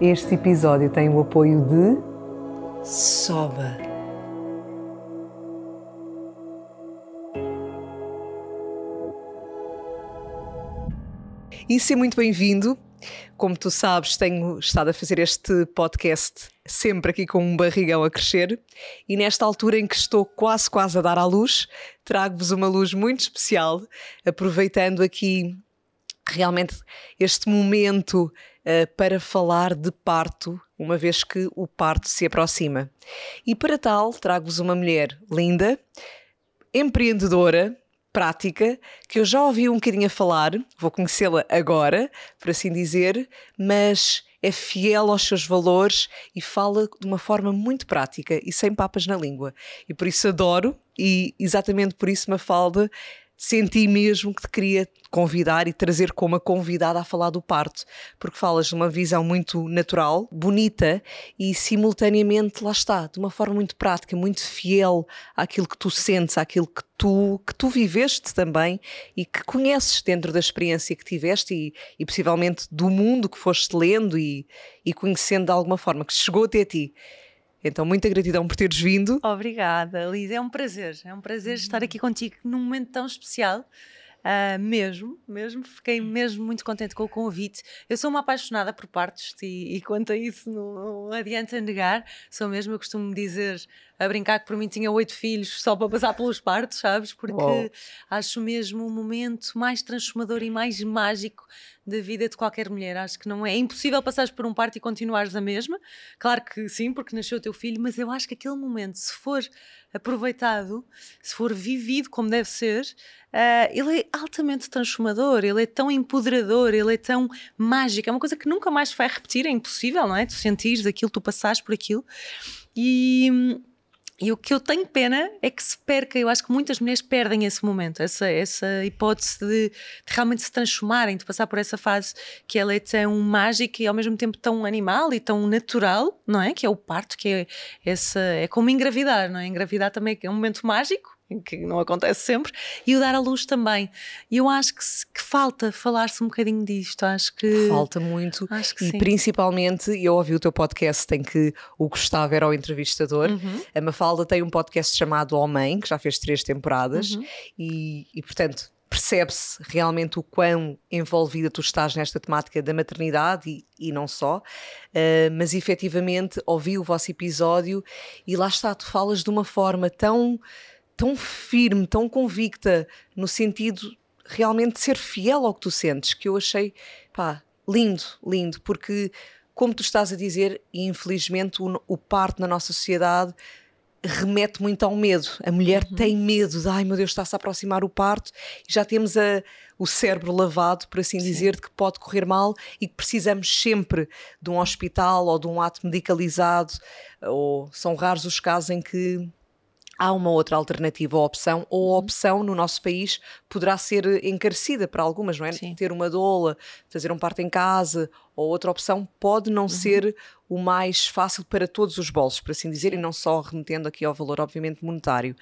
Este episódio tem o apoio de Soba. E seja muito bem-vindo. Como tu sabes, tenho estado a fazer este podcast sempre aqui com um barrigão a crescer e nesta altura em que estou quase quase a dar à luz, trago-vos uma luz muito especial, aproveitando aqui realmente este momento para falar de parto, uma vez que o parto se aproxima. E para tal, trago-vos uma mulher linda, empreendedora, prática, que eu já ouvi um bocadinho a falar, vou conhecê-la agora, por assim dizer, mas é fiel aos seus valores e fala de uma forma muito prática e sem papas na língua. E por isso adoro, e exatamente por isso, Mafalda, senti mesmo que te queria convidar e trazer como a convidada a falar do parto, porque falas de uma visão muito natural, bonita e simultaneamente, lá está, de uma forma muito prática, muito fiel àquilo que tu sentes, àquilo que tu, que tu viveste também e que conheces dentro da experiência que tiveste e, e possivelmente do mundo que foste lendo e, e conhecendo de alguma forma, que chegou até ti. Então, muita gratidão por teres vindo. Obrigada, Lisa. É um prazer. É um prazer estar aqui contigo num momento tão especial. Uh, mesmo, mesmo, fiquei mesmo muito contente com o convite. Eu sou uma apaixonada por partos e, e quanto a isso não, não adianta negar, sou mesmo, eu costumo dizer a brincar que por mim tinha oito filhos só para passar pelos partos, sabes? Porque Uou. acho mesmo o momento mais transformador e mais mágico da vida de qualquer mulher. Acho que não é, é impossível passares por um parto e continuares a mesma. Claro que sim, porque nasceu o teu filho, mas eu acho que aquele momento, se for aproveitado, se for vivido como deve ser, uh, ele é altamente transformador, ele é tão empoderador, ele é tão mágico. É uma coisa que nunca mais vai repetir, é impossível, não é? Tu sentires aquilo, tu passares por aquilo. E, e o que eu tenho pena é que se perca, eu acho que muitas mulheres perdem esse momento, essa, essa hipótese de, de, realmente se transformarem, de passar por essa fase que ela é tão mágica e ao mesmo tempo tão animal e tão natural, não é? Que é o parto, que é, essa, é como engravidar, não é? Engravidar também é um momento mágico, que não acontece sempre, e o dar à luz também. E eu acho que, que falta falar-se um bocadinho disto. Acho que. Falta muito. Acho que e sim. principalmente, eu ouvi o teu podcast em que o Gustavo era o entrevistador. Uhum. A Mafalda tem um podcast chamado Homem, que já fez três temporadas, uhum. e, e portanto percebe-se realmente o quão envolvida tu estás nesta temática da maternidade e, e não só, uh, mas efetivamente ouvi o vosso episódio e lá está, tu falas de uma forma tão tão firme, tão convicta, no sentido realmente de ser fiel ao que tu sentes, que eu achei, pá, lindo, lindo, porque, como tu estás a dizer, e infelizmente o, o parto na nossa sociedade remete muito ao medo. A mulher uhum. tem medo de, ai meu Deus, está-se a aproximar o parto e já temos a, o cérebro lavado, por assim Sim. dizer, de que pode correr mal e que precisamos sempre de um hospital ou de um ato medicalizado, ou são raros os casos em que há uma outra alternativa ou opção, ou a uhum. opção no nosso país poderá ser encarecida para algumas, não é? Sim. Ter uma doula, fazer um parto em casa, ou outra opção pode não uhum. ser o mais fácil para todos os bolsos, por assim dizer, e não só remetendo aqui ao valor, obviamente, monetário.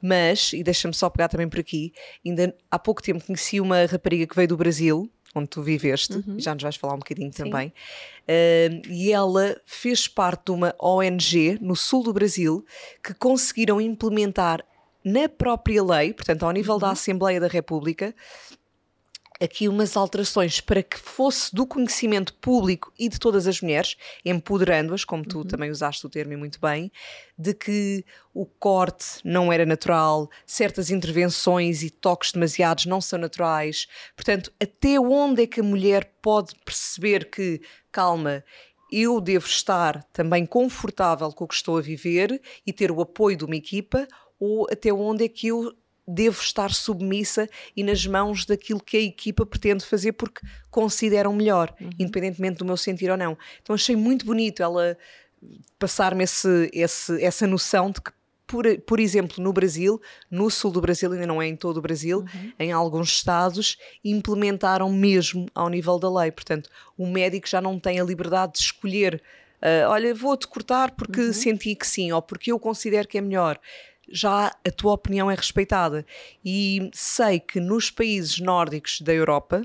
Mas, e deixa-me só pegar também por aqui, ainda há pouco tempo conheci uma rapariga que veio do Brasil, onde tu viveste, uhum. já nos vais falar um bocadinho Sim. também, uh, e ela fez parte de uma ONG no sul do Brasil que conseguiram implementar na própria lei, portanto, ao nível uhum. da Assembleia da República, aqui umas alterações para que fosse do conhecimento público e de todas as mulheres, empoderando-as, como tu uhum. também usaste o termo muito bem, de que o corte não era natural, certas intervenções e toques demasiados não são naturais. Portanto, até onde é que a mulher pode perceber que, calma, eu devo estar também confortável com o que estou a viver e ter o apoio de uma equipa, ou até onde é que eu devo estar submissa e nas mãos daquilo que a equipa pretende fazer porque consideram melhor, uhum. independentemente do meu sentir ou não. Então achei muito bonito ela passar-me esse, esse, essa noção de que por, por exemplo, no Brasil, no sul do Brasil, ainda não é em todo o Brasil, uhum. em alguns estados, implementaram mesmo ao nível da lei. Portanto, o médico já não tem a liberdade de escolher. Uh, olha, vou-te cortar porque uhum. senti que sim, ou porque eu considero que é melhor. Já a tua opinião é respeitada. E sei que nos países nórdicos da Europa,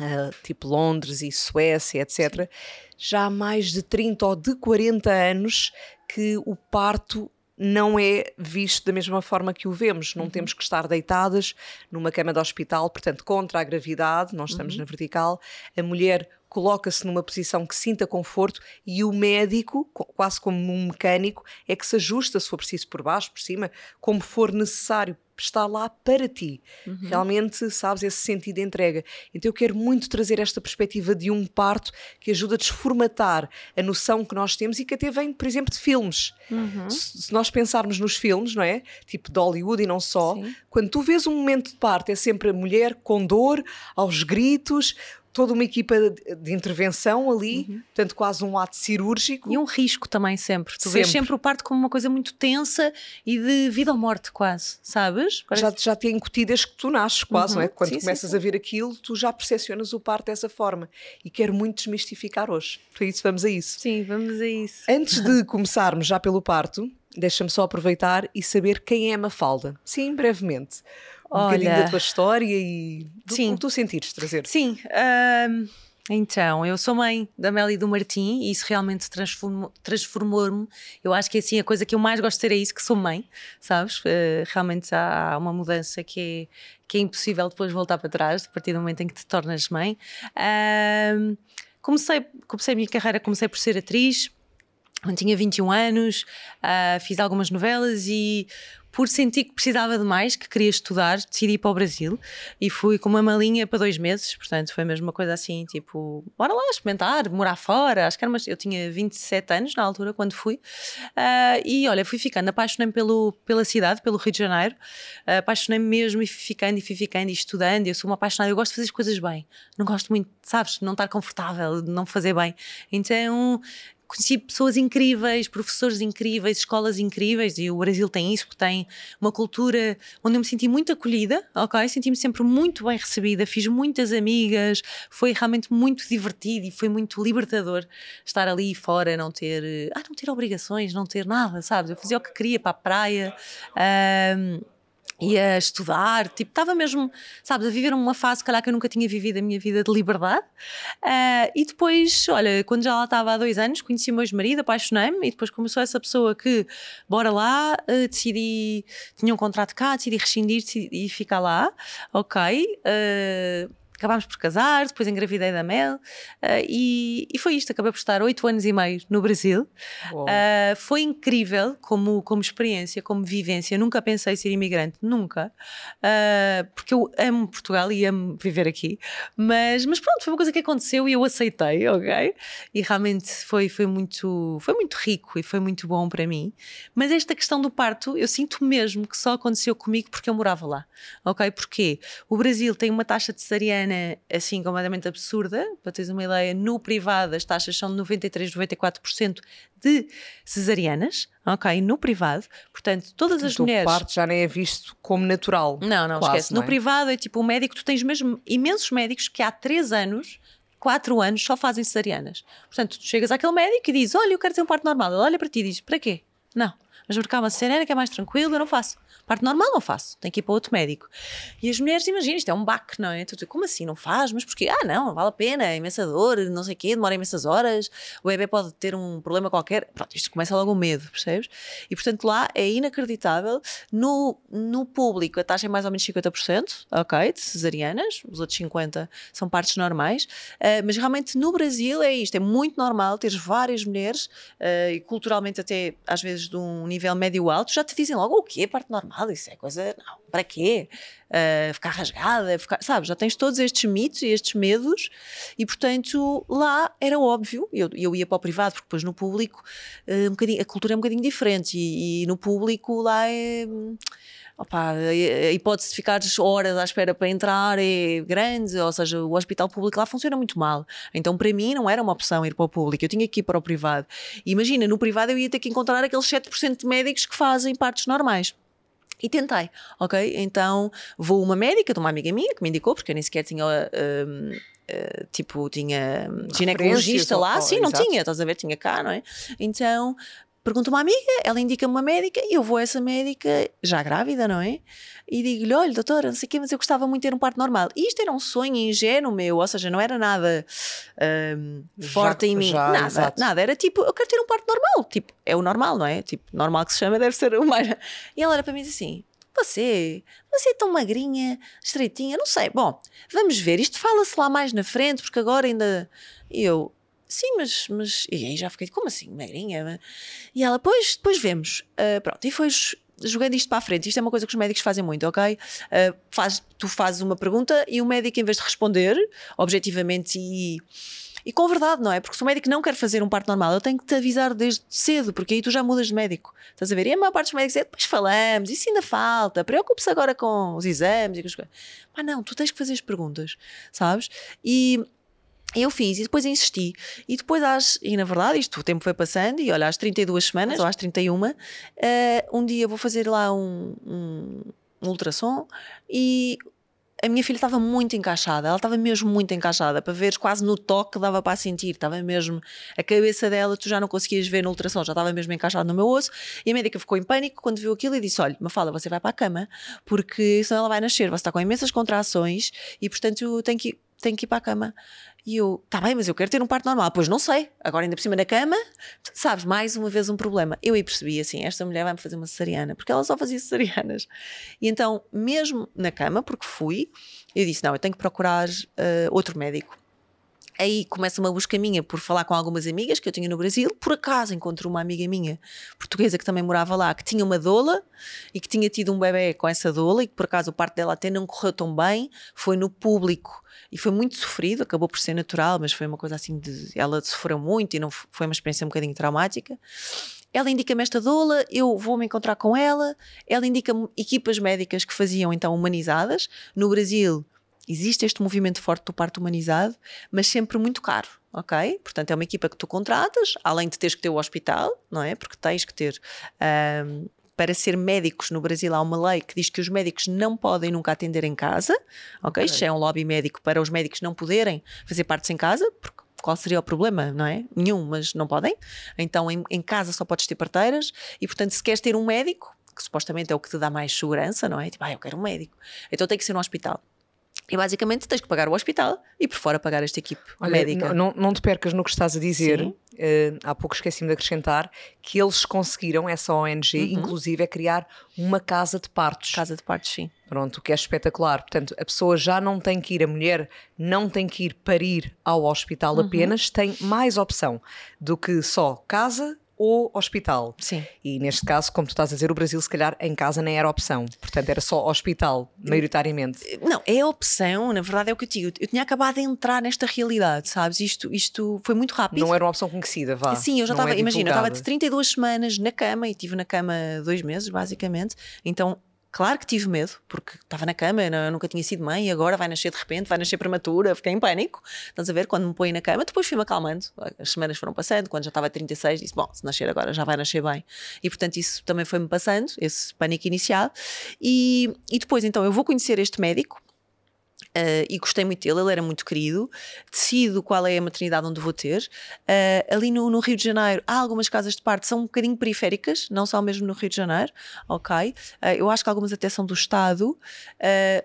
uh, tipo Londres e Suécia, etc., já há mais de 30 ou de 40 anos que o parto não é visto da mesma forma que o vemos. Não uhum. temos que estar deitadas numa cama de hospital, portanto, contra a gravidade, nós estamos uhum. na vertical. A mulher coloca-se numa posição que sinta conforto e o médico, quase como um mecânico, é que se ajusta, se for preciso, por baixo, por cima, como for necessário está lá para ti. Uhum. Realmente, sabes, esse sentido de entrega. Então eu quero muito trazer esta perspectiva de um parto que ajuda a desformatar a noção que nós temos e que até vem, por exemplo, de filmes. Uhum. Se, nós pensarmos nos filmes, não é? Tipo de Hollywood e não só, Sim. quando tu vês um momento de parto é sempre a mulher com dor, aos gritos, toda uma equipa de, intervenção ali, uhum. portanto, quase um ato cirúrgico. E um risco também sempre. Tu sempre. vês sempre o parto como uma coisa muito tensa e de vida ou morte, quase, sabes? Parece... Já, já te incutidas que tu nasces quase, uhum. não é? Quando sim, começas sim. a ver aquilo, tu já percepcionas o parto dessa forma. E quero muito desmistificar hoje. Por isso, vamos a isso. Sim, vamos a isso. Antes de começarmos já pelo parto, deixa-me só aproveitar e saber quem é a Mafalda. Sim, brevemente um Olha, bocadinho da tua história e do sim, como tu sentires trazer. Sim, um, então, eu sou mãe da Mel e do Martim e isso realmente transformou-me. Transformou eu acho que assim, a coisa que eu mais gosto de ser é isso, que sou mãe, sabes? Uh, realmente há uma mudança que é, que é impossível depois voltar para trás, a partir do momento em que te tornas mãe. Um, comecei, comecei a minha carreira, comecei por ser atriz, quando tinha 21 anos, uh, fiz algumas novelas e por sentir que precisava de mais, que queria estudar, decidi ir para o Brasil e fui com uma malinha para dois meses, portanto foi mesmo uma coisa assim, tipo, bora lá experimentar, morar fora, acho que era uma, eu tinha 27 anos na altura quando fui uh, e olha, fui ficando, apaixonei-me pela cidade, pelo Rio de Janeiro, uh, apaixonei-me mesmo e fui ficando e fui ficando e estudando, eu sou uma apaixonada, eu gosto de fazer as coisas bem, não gosto muito, sabes, não estar confortável, não fazer bem, então conheci pessoas incríveis, professores incríveis, escolas incríveis, e o Brasil tem isso, porque tem uma cultura onde eu me senti muito acolhida, ok? Senti-me sempre muito bem recebida, fiz muitas amigas, foi realmente muito divertido e foi muito libertador estar ali fora, não ter, ah, não ter obrigações, não ter nada, sabes? Eu fazia o que queria para a praia. Um, ia estudar, tipo, estava mesmo, sabes, a viver uma fase, calhar, que eu nunca tinha vivido a minha vida de liberdade. Uh, e depois, olha, quando já lá estava há dois anos, conheci o meu ex-marido, apaixonei-me, e depois começou essa pessoa que, bora lá, uh, decidi, tinha um contrato cá, decidi rescindir decidi ficar lá, ok. Uh, acabámos por casar, depois engravidei da Mel uh, e, e, foi isto. Acabei por estar oito anos e meio no Brasil. Uh, foi incrível como, como experiência, como vivência. Nunca pensei ser imigrante, nunca, uh, porque eu amo Portugal e amo viver aqui. Mas, mas pronto, foi uma coisa que aconteceu e eu aceitei, ok? E realmente foi, foi, muito, foi muito rico e foi muito bom para mim. Mas esta questão do parto, eu sinto mesmo que só aconteceu comigo porque eu morava lá, ok? Porque o Brasil tem uma taxa de cesariana assim completamente absurda. Para teres uma ideia, no privado as taxas são de 93, 94% de cesarianas, ok? No privado. Portanto, todas Portanto, as mulheres. O parto já nem é visto como natural. Não, não, quase, esquece. Não é? No privado é tipo o um médico, tu tens mesmo imensos médicos que há 3 anos. 4 anos só fazem cesarianas. Portanto, tu chegas àquele médico e dizes: Olha, eu quero ter um parto normal. Ele olha para ti e diz: Para quê? Não. Mas porque há uma cesariana que é mais tranquilo, eu não faço. Parte normal não faço, tenho que ir para outro médico. E as mulheres, imagina, isto é um baque, não é? Tu, como assim, não faz? Mas porquê? Ah, não, vale a pena, é imensa dor, não sei o quê, demora imensas horas, o bebê pode ter um problema qualquer. Pronto, isto começa logo o medo, percebes? E portanto lá é inacreditável. No, no público a taxa é mais ou menos 50%, ok, de cesarianas, os outros 50% são partes normais, uh, mas realmente no Brasil é isto, é muito normal teres várias mulheres, uh, e culturalmente até às vezes de um nível médio-alto, já te dizem logo o quê? Parte normal? isso é coisa. Não, para quê? Uh, ficar rasgada, ficar, sabe? Já tens todos estes mitos e estes medos, e portanto lá era óbvio. Eu, eu ia para o privado, porque depois no público uh, um a cultura é um bocadinho diferente, e, e no público lá é opa, a hipótese de ficar horas à espera para entrar é grande, ou seja, o hospital público lá funciona muito mal. Então, para mim, não era uma opção ir para o público, eu tinha que ir para o privado. E imagina, no privado eu ia ter que encontrar aqueles 7% de médicos que fazem partes normais. E tentei, ok? Então vou uma médica de uma amiga minha que me indicou, porque eu nem sequer tinha. Uh, uh, tipo, tinha ginecologista lá, sim, não exato. tinha, estás a ver, tinha cá, não é? Então pergunto uma amiga, ela indica-me uma médica e eu vou a essa médica, já grávida, não é? E digo-lhe: olha, doutora, não sei o quê, mas eu gostava muito de ter um parto normal. E isto era um sonho ingênuo meu, ou seja, não era nada um, forte já, em mim, já, nada, exato. nada. Era tipo: eu quero ter um parto normal. Tipo, é o normal, não é? Tipo, normal que se chama, deve ser o mais. E ela era para mim assim: você, você é tão magrinha, estreitinha, não sei. Bom, vamos ver, isto fala-se lá mais na frente, porque agora ainda. E eu, sim, mas, mas. E aí já fiquei, como assim, magrinha? E ela, pois, depois vemos. Uh, pronto, e foi jogando isto para a frente. Isto é uma coisa que os médicos fazem muito, ok? Uh, faz, tu fazes uma pergunta e o médico, em vez de responder objetivamente e. E com verdade, não é? Porque se o médico não quer fazer um parto normal, ele tem que te avisar desde cedo, porque aí tu já mudas de médico. Estás a ver? E a maior parte dos médicos é depois falamos, isso ainda falta, preocupe-se agora com os exames e com as coisas. Mas não, tu tens que fazer as perguntas, sabes? E eu fiz e depois insisti. E depois, às, e na verdade, isto o tempo foi passando, e olha, às 32 semanas, ou às 31, uh, eh, um dia vou fazer lá um, um, um ultrassom e a minha filha estava muito encaixada, ela estava mesmo muito encaixada, para ver quase no toque dava para sentir, estava mesmo, a cabeça dela tu já não conseguias ver no ultrassom, já estava mesmo encaixada no meu osso, e a médica ficou em pânico quando viu aquilo e disse, olha, Mafalda, você vai para a cama, porque senão ela vai nascer, você está com imensas contrações, e portanto tem que, tem que ir para a cama. E eu, tá bem, mas eu quero ter um parto normal. Pois não sei, agora ainda por cima na cama, sabes, mais uma vez um problema. Eu aí percebi assim: esta mulher vai-me fazer uma cesariana, porque ela só fazia cesarianas. E então, mesmo na cama, porque fui, eu disse: não, eu tenho que procurar uh, outro médico. Aí começa uma busca minha por falar com algumas amigas que eu tinha no Brasil. Por acaso encontro uma amiga minha portuguesa que também morava lá, que tinha uma doula e que tinha tido um bebê com essa doula e que por acaso o parto dela até não correu tão bem. Foi no público e foi muito sofrido, acabou por ser natural, mas foi uma coisa assim de. Ela sofreu muito e não foi uma experiência um bocadinho traumática. Ela indica-me esta doula, eu vou me encontrar com ela. Ela indica-me equipas médicas que faziam então humanizadas. No Brasil existe este movimento forte do parto humanizado, mas sempre muito caro, ok? Portanto, é uma equipa que tu contratas, além de teres que ter o hospital, não é? Porque tens que ter. Um, para ser médicos no Brasil há uma lei que diz que os médicos não podem nunca atender em casa, ok? Isto é um lobby médico para os médicos não poderem fazer partes em casa, porque qual seria o problema, não é? Nenhum, mas não podem. Então em, em casa só podes ter parteiras e, portanto, se queres ter um médico, que supostamente é o que te dá mais segurança, não é? Tipo, ah, eu quero um médico. Então tem que ser um hospital. E basicamente tens que pagar o hospital e por fora pagar esta equipe Olha, médica. Não, não te percas no que estás a dizer. Uh, há pouco esqueci-me de acrescentar que eles conseguiram, essa ONG, uhum. inclusive, é criar uma casa de partos. Casa de partos, sim. Pronto, o que é espetacular. Portanto, a pessoa já não tem que ir, a mulher não tem que ir parir ao hospital uhum. apenas, tem mais opção do que só casa, ou hospital. Sim. E neste caso, como tu estás a dizer, o Brasil se calhar em casa nem era opção. Portanto, era só hospital, maioritariamente. Não, é opção, na verdade é o que eu digo. Eu tinha acabado de entrar nesta realidade, sabes? Isto, isto foi muito rápido. Não era uma opção conhecida, vá. Sim, eu já estava, é imagina, eu estava de 32 semanas na cama e estive na cama dois meses, basicamente. Então Claro que tive medo, porque estava na cama, nunca tinha sido mãe e agora vai nascer de repente, vai nascer prematura, fiquei em pânico. Estás a ver? Quando me põe na cama, depois fui-me acalmando. As semanas foram passando, quando já estava a 36, disse: Bom, se nascer agora já vai nascer bem. E portanto, isso também foi-me passando, esse pânico inicial. E, e depois, então, eu vou conhecer este médico Uh, e gostei muito dele, ele era muito querido. Decido qual é a maternidade onde vou ter. Uh, ali no, no, Rio de Janeiro há algumas casas de parto, são um bocadinho periféricas, não são mesmo no Rio de Janeiro, ok? Uh, eu acho que algumas até são do Estado,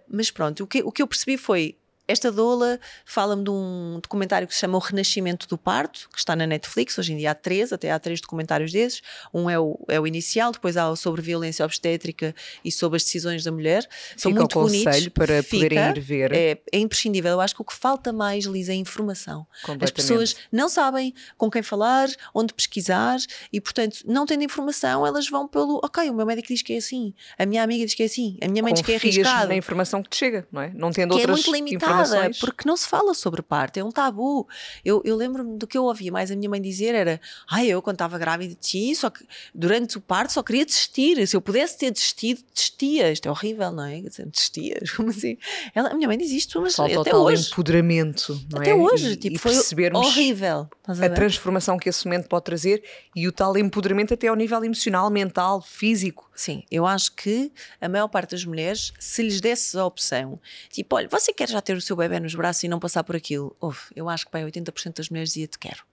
mas pronto, o que, o que eu percebi foi esta doula fala-me de um documentário que se chama O Renascimento do Parto, que está na Netflix, hoje em dia há três, até há três documentários desses. Um é o, é o inicial, depois há o sobre violência obstétrica e sobre as decisões da mulher. São Fica muito o conselho bonitos. para Fica, poderem ir ver. É, é imprescindível. Eu acho que o que falta mais, Lisa, é informação. As pessoas não sabem com quem falar, onde pesquisar e, portanto, não tendo informação, elas vão pelo ok, o meu médico diz que é assim, a minha amiga diz que é assim, a minha mãe Confias diz que é arriscado. na informação que te chega, não é? Não tendo que é outras é muito limitado falada, porque não se fala sobre parto, é um tabu. Eu, eu lembro-me do que eu ouvia mais a minha mãe dizer era: ai, eu quando estava grávida de ti, só que durante o parto só queria desistir. Se eu pudesse ter desistido, desistia. Isto é horrível, não é? Desistias, como assim? Ela, a minha mãe diz isto, mas Falta até hoje. empoderamento, não até é? hoje, e, tipo, e foi horrível. A, a transformação que esse momento pode trazer e o tal empoderamento até ao nível emocional, mental, físico. Sim, eu acho que a maior parte das mulheres, se lhes desse a opção, tipo, olha, você quer já ter o seu bebê nos braços e não passar por aquilo? Uf, eu acho que bem 80% das mulheres dizia-te quero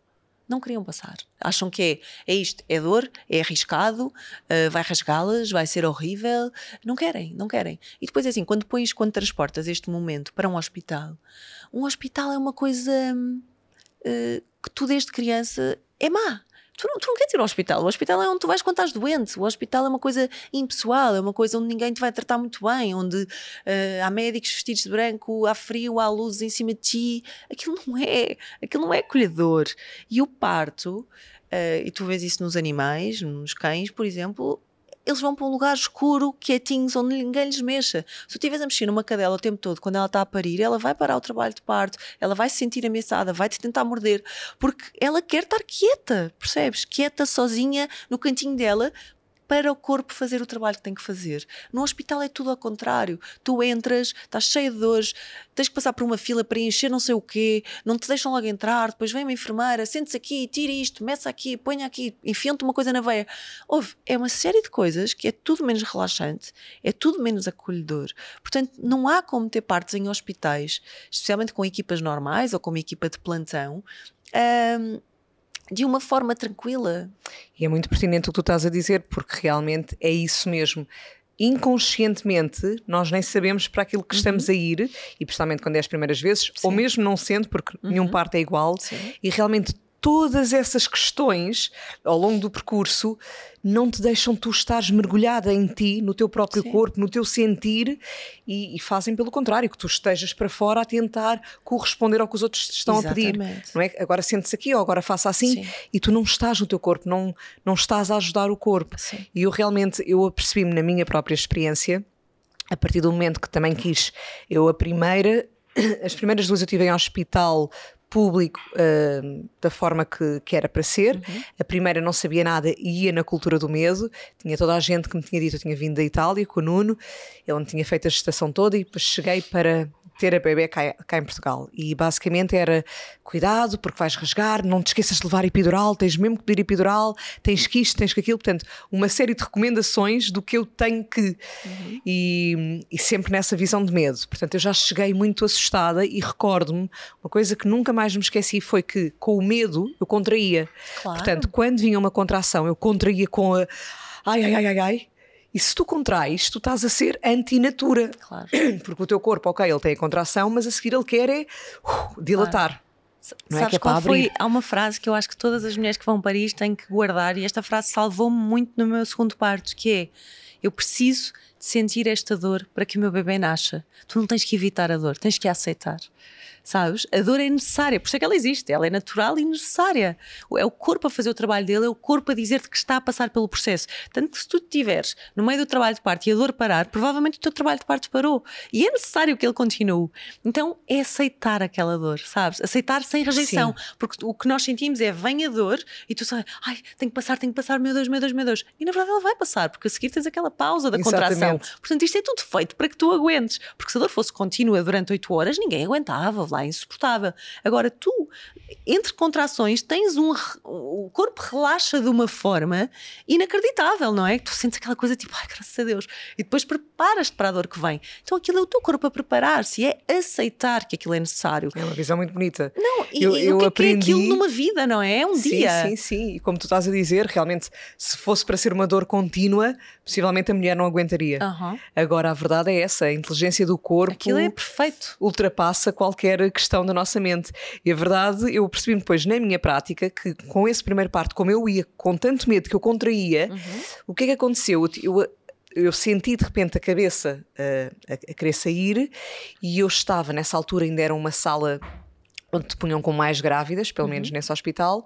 não queriam passar. Acham que é, é isto, é dor, é arriscado, uh, vai rasgá-las, vai ser horrível. Não querem, não querem. E depois é assim, quando pões, quando transportas este momento para um hospital, um hospital é uma coisa uh, que tu desde criança é má. Tu não, tu não queres ir ao hospital. O hospital é onde tu vais quando estás doente. O hospital é uma coisa impessoal, é uma coisa onde ninguém te vai tratar muito bem, onde uh, há médicos vestidos de branco, há frio, há luzes em cima de ti. Aquilo não é, aquilo não é acolhedor. E o parto, uh, e tu vês isso nos animais, nos cães, por exemplo, eles vão para um lugar escuro, quietinhos, onde ninguém lhes mexa. Se tu estiveres a mexer numa cadela o tempo todo, quando ela está a parir, ela vai parar o trabalho de parto, ela vai se sentir ameaçada, vai te tentar morder, porque ela quer estar quieta, percebes? Quieta, sozinha, no cantinho dela, para o corpo fazer o trabalho que tem que fazer. No hospital é tudo ao contrário. Tu entras, estás cheio de dores, tens que passar por uma fila para encher não sei o quê, não te deixam logo entrar, depois vem uma enfermeira, sente-se aqui, tira isto, meça aqui, ponha aqui, enfiam-te uma coisa na veia. Houve, é uma série de coisas que é tudo menos relaxante, é tudo menos acolhedor. Portanto, não há como ter partes em hospitais, especialmente com equipas normais ou com uma equipa de plantão, um, de uma forma tranquila. E é muito pertinente o que tu estás a dizer, porque realmente é isso mesmo. Inconscientemente, nós nem sabemos para aquilo que uhum. estamos a ir, e principalmente quando é as primeiras vezes, Sim. ou mesmo não sendo, porque uhum. nenhum parto é igual, Sim. e realmente todas essas questões ao longo do percurso não te deixam tu estares mergulhada em ti, no teu próprio Sim. corpo, no teu sentir e, e, fazem pelo contrário, que tu estejas para fora a tentar corresponder ao que os outros te estão Exatamente. a pedir. Não é? Agora sente-se aqui ou agora faça assim Sim. e tu não estás no teu corpo, não, não estás a ajudar o corpo. Sim. E eu realmente, eu apercebi-me na minha própria experiência, a partir do momento que também quis, eu a primeira as primeiras duas eu estive em hospital público uh, da forma que, que era para ser. Uhum. A primeira não sabia nada e ia na cultura do medo. Tinha toda a gente que me tinha dito, eu tinha vindo da Itália com o Nuno, ele me tinha feito a gestação toda e depois cheguei para ter a bebê cá, cá, em Portugal. E basicamente era cuidado, porque vais rasgar, não te esqueças de levar epidural, tens mesmo que pedir epidural, tens que isto, tens que aquilo. Portanto, uma série de recomendações do que eu tenho que. Uhum. E, e, sempre nessa visão de medo. Portanto, eu já cheguei muito assustada e recordo-me, uma coisa que nunca mais me esqueci foi que com o medo eu contraía. Claro. Portanto, quando vinha uma contração, eu contraía com a. Ai, ai, ai, ai, ai e se tu contrais, tu estás a ser antinatura. Claro. Porque o teu corpo, ok, ele tem a contração, mas a seguir ele quer é uh, dilatar. Claro. Não é Sabes é que é qual foi? Há uma frase que eu acho que todas as mulheres que vão para isto têm que guardar, e esta frase salvou-me muito no meu segundo parto, que é eu preciso sentir esta dor para que o meu bebê nasça. Tu não tens que evitar a dor, tens que a aceitar sabes? A dor é necessária, por isso é que ela existe, ela é natural e necessária. É o corpo a fazer o trabalho dele, é o corpo a dizer-te que está a passar pelo processo. Tanto que se tu estiveres no meio do trabalho de parto e a dor parar, provavelmente o teu trabalho de parto parou. E é necessário que ele continue. Então é aceitar aquela dor, sabes? Aceitar sem rejeição. Sim. Porque o que nós sentimos é vem a dor e tu sabes, ai, tenho que passar, tenho que passar, meu Deus, meu Deus, meu Deus. E na verdade ela vai passar, porque a seguir tens aquela pausa da Exatamente. contração. Portanto, isto é tudo feito para que tu aguentes. Porque se a dor fosse contínua durante 8 horas, ninguém aguentava lá, insuportável. Agora, tu, entre contrações, tens um. O corpo relaxa de uma forma inacreditável, não é? Tu sentes aquela coisa tipo, ai, graças a Deus. E depois preparas-te para a dor que vem. Então, aquilo é o teu corpo a preparar-se, é aceitar que aquilo é necessário. É uma visão muito bonita. Não, e, eu, e o que, aprendi... é, que é aquilo numa vida, não é? É um sim, dia. Sim, sim. E como tu estás a dizer, realmente, se fosse para ser uma dor contínua, possivelmente a mulher não aguentaria. Uhum. Agora, a verdade é essa: a inteligência do corpo. Aquilo é perfeito. Ultrapassa qualquer questão da nossa mente. E a verdade, eu percebi depois na minha prática que com esse primeiro parto, como eu ia com tanto medo que eu contraía, uhum. o que é que aconteceu? Eu, eu senti de repente a cabeça uh, a, a, querer sair e eu estava, nessa altura ainda era uma sala onde te punham com mais grávidas, pelo uhum. menos nesse hospital,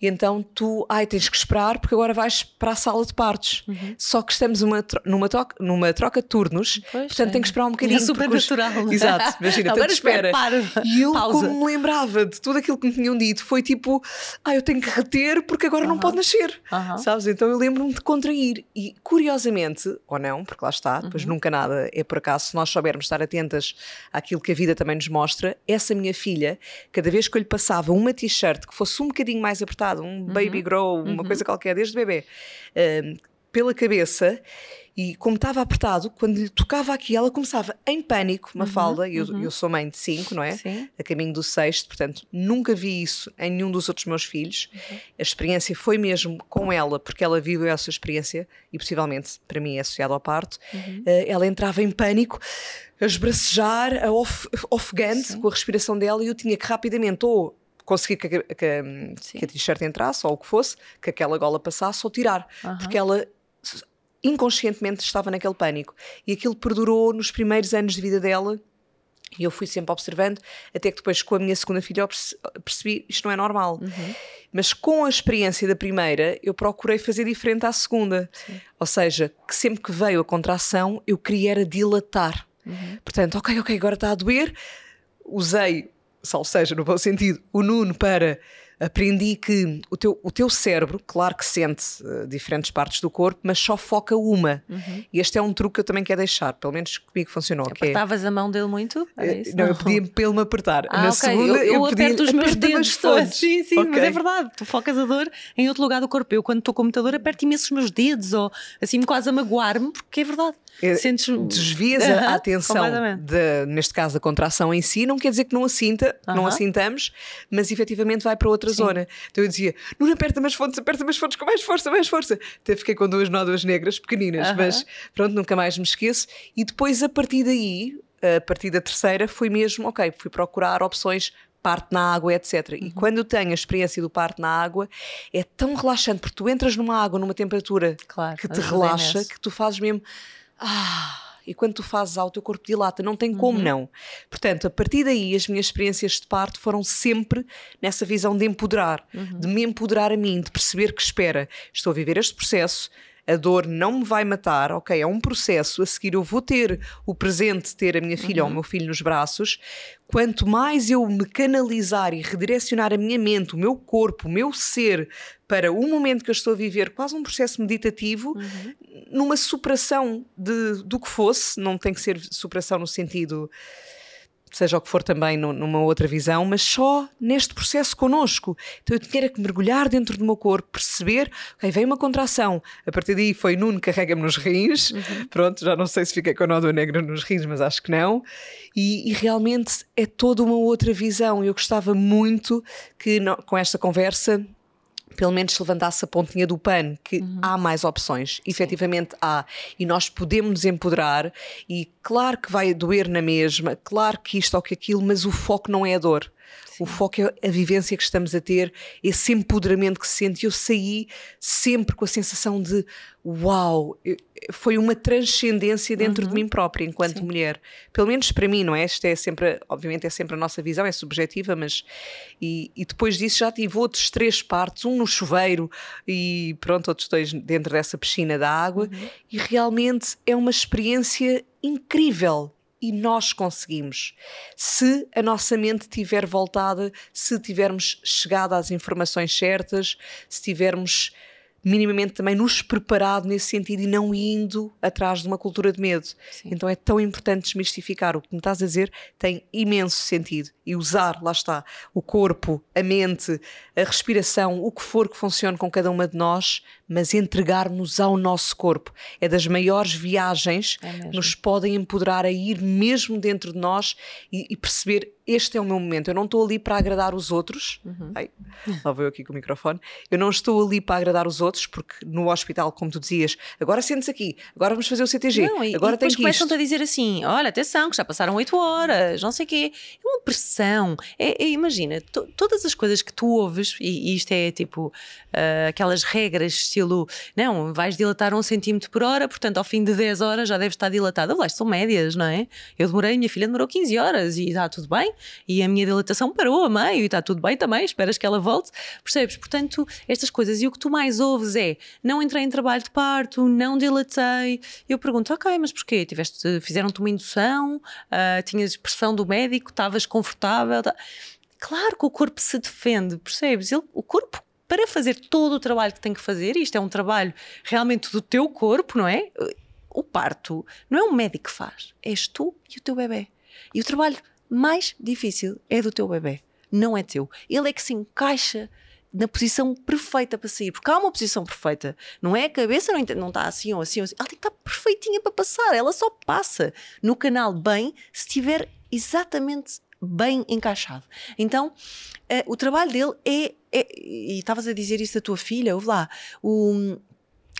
e então tu, ai, tens que esperar porque agora vais para a sala de partos. Uhum. Só que estamos numa, numa, troca, numa troca de turnos, pois portanto é. tem que esperar um bocadinho. É super natural. Os... É? Exato, imagina, agora espera. Para. E eu, Pausa. como me lembrava de tudo aquilo que me tinham dito, foi tipo, ai, eu tenho que reter porque agora uhum. não pode nascer. Sabes? Então eu lembro-me de contrair. E curiosamente, ou não, porque lá está, depois uhum. nunca nada é por acaso, se nós soubermos estar atentas àquilo que a vida também nos mostra, essa minha filha cada vez que eu lhe passava uma t-shirt que fosse um bocadinho mais apertada, um uhum. baby grow, uma uhum. coisa qualquer, desde bebê, uh, pela cabeça, e como estava apertado, quando lhe tocava aqui, ela começava em pânico, uma uhum, falda. Eu, uhum. eu sou mãe de cinco, não é? Sim. A caminho do sexto, portanto, nunca vi isso em nenhum dos outros meus filhos. Uhum. A experiência foi mesmo com ela, porque ela viveu essa experiência e possivelmente para mim é associada ao parto. Uh, ela entrava em pânico, a esbracejar, a ofegante com a respiração dela, e eu tinha que rapidamente ou conseguir que a, que, que a t-shirt entrasse ou o que fosse, que aquela gola passasse ou tirar, porque ela inconscientemente estava naquele pânico. E aquilo perdurou nos primeiros anos de vida dela. E eu fui sempre observando, até que depois, com a minha segunda filha, eu percebi isto não é normal. Uhum. Mas com a experiência da primeira, eu procurei fazer diferente à segunda. Sim. Ou seja, que sempre que veio a contração, eu queria era dilatar. Uhum. Portanto, ok, ok, agora está a doer. Usei, salvo seja, no bom sentido, o Nuno para aprendi que o teu, o teu cérebro, claro que sente uh, diferentes partes do corpo, mas só foca uma. Uhum. E este é um truque que eu também quero deixar, pelo menos comigo funcionou. É Apertavas é, a mão dele muito? É não, não, eu pedia para ele me apertar. Ah, Na okay. segunda, eu, eu, eu aperto os meus dedos todos. Sim, sim, okay. mas é verdade. Tu focas a dor em outro lugar do corpo. Eu, quando estou com o computador, aperto imenso os meus dedos ou assim quase a magoar-me, porque é verdade. É, Sentes... Desvias a atenção, de, neste caso, da contração em si, não quer dizer que não a sinta, não a sintamos, mas efetivamente vai para outra Sim. zona. Então eu dizia, não aperta mais fontes, aperta mais fontes com mais força, mais força. Até fiquei com duas nódoas negras pequeninas, mas pronto, nunca mais me esqueço. E depois, a partir daí, a partir da terceira, foi mesmo, ok, fui procurar opções parte na água, etc. Uhum. E quando eu tenho a experiência do parte na água, é tão relaxante, porque tu entras numa água, numa temperatura claro, que te relaxa, que tu fazes mesmo ah, e quando tu fazes ao teu corpo dilata, não tem como uhum. não. Portanto, a partir daí, as minhas experiências de parto foram sempre nessa visão de empoderar, uhum. de me empoderar a mim, de perceber que espera, estou a viver este processo, a dor não me vai matar, ok, é um processo, a seguir eu vou ter o presente, ter a minha filha uhum. ou o meu filho nos braços. Quanto mais eu me canalizar e redirecionar a minha mente, o meu corpo, o meu ser para o momento que eu estou a viver, quase um processo meditativo, uhum. numa superação de, do que fosse, não tem que ser superação no sentido seja o que for também numa outra visão, mas só neste processo connosco. Então eu tinha que mergulhar dentro do meu corpo, perceber, ok, vem uma contração. A partir daí foi Nuno, carrega-me nos rins. Uhum. Pronto, já não sei se fiquei com a nódoa negra nos rins, mas acho que não. E, e, realmente é toda uma outra visão. Eu gostava muito que com esta conversa pelo menos levantasse a pontinha do pano, que uhum. há mais opções, Sim. efetivamente há, e nós podemos nos empoderar, e claro que vai doer na mesma, claro que isto ou que aquilo, mas o foco não é a dor. Sim. O foco é a vivência que estamos a ter, esse empoderamento que se sente. Eu saí sempre com a sensação de uau, foi uma transcendência dentro uhum. de mim própria enquanto Sim. mulher. Pelo menos para mim, não é? Isto é sempre, obviamente, é sempre a nossa visão, é subjetiva, mas. E, e depois disso já tive outros três partes, um no chuveiro e pronto, outros dois dentro dessa piscina da água, uhum. e realmente é uma experiência incrível e nós conseguimos. Se a nossa mente tiver voltada, se tivermos chegado às informações certas, se tivermos minimamente também nos preparado nesse sentido e não indo atrás de uma cultura de medo. Sim. Então é tão importante desmistificar. O que me estás a dizer tem imenso sentido. E usar, lá está, o corpo, a mente, a respiração, o que for que funcione com cada uma de nós, mas entregar-nos ao nosso corpo. É das maiores viagens é que nos podem empoderar a ir mesmo dentro de nós e, e perceber este é o meu momento. Eu não estou ali para agradar os outros. Uhum. Ai, lá vou eu aqui com o microfone. Eu não estou ali para agradar os outros, porque no hospital, como tu dizias, agora sentes aqui, agora vamos fazer o CTG. Não, e, agora e depois começam-te a dizer assim: olha, atenção, que já passaram 8 horas, não sei o quê. É uma pressão. É, é imagina, todas as coisas que tu ouves, e, e isto é tipo uh, aquelas regras, estilo, não, vais dilatar um centímetro por hora, portanto, ao fim de 10 horas já deve estar dilatado. Lá, são médias, não é? Eu demorei, minha filha demorou 15 horas e está tudo bem. E a minha dilatação parou a meio e está tudo bem também, esperas que ela volte, percebes? Portanto, estas coisas, e o que tu mais ouves é, não entrei em trabalho de parto, não dilatei, eu pergunto, ok, mas porquê? Tiveste, fizeram-te uma indução, uh, tinhas pressão do médico, estavas confortável, tá... Claro que o corpo se defende, percebes? Ele, o corpo para fazer todo o trabalho que tem que fazer, isto é um trabalho realmente do teu corpo, não é? O parto não é um médico que faz, és tu e o teu bebê. E o trabalho mais difícil é do teu bebê, não é teu. Ele é que se encaixa na posição perfeita para sair, porque há uma posição perfeita, não é a cabeça, não, está assim ou assim ou assim, ela tem que estar perfeitinha para passar, ela só passa no canal bem se estiver exatamente bem encaixado. Então, uh, o trabalho dele é, é e estavas a dizer isso da tua filha, ouve lá, o,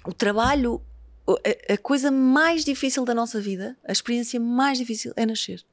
o trabalho, a, a coisa mais difícil da nossa vida, a experiência mais difícil é nascer,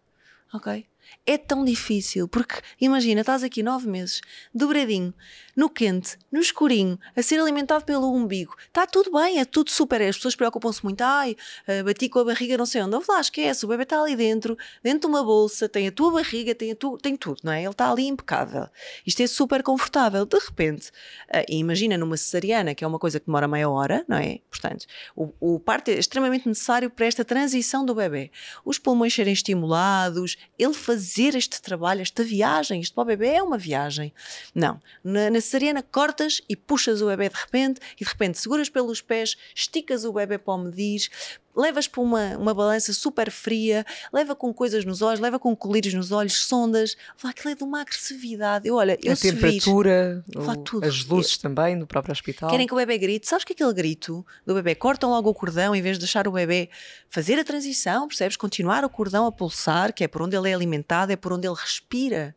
ok? É tão difícil, porque imagina, estás aqui nove meses, dobradinho, no quente, no escurinho, a ser alimentado pelo umbigo. Está tudo bem, é tudo super. As pessoas preocupam-se muito. Ai, eh, bati com a barriga, não sei onde. Ouve lá, esquece, o bebê está ali dentro, dentro de uma bolsa, tem a tua barriga, tem, a tu, tem tudo, não é? Ele está ali impecável. Isto é super confortável. De repente, uh, imagina numa cesariana, que é uma coisa que demora meia hora, não é? Portanto, o, o parto é extremamente necessário para esta transição do bebê. Os pulmões serem estimulados, ele fazer fazer este trabalho, esta viagem, isto para o bebê é uma viagem. Não. Na, na cesariana cortas e puxas o bebê de repente e de repente seguras pelos pés, esticas o bebê para o medir, levas para uma, uma balança super fria, leva com coisas nos olhos, leva com colírios nos olhos, sondas, lá aquilo é de uma agressividade. Eu, olha, eu a temperatura, vir, as luzes também no próprio hospital. Querem que o bebê grite. Sabes que aquele grito do bebê cortam logo o cordão em vez de deixar o bebê fazer a transição, percebes? Continuar o cordão a pulsar, que é por onde ele é alimentado, é por onde ele respira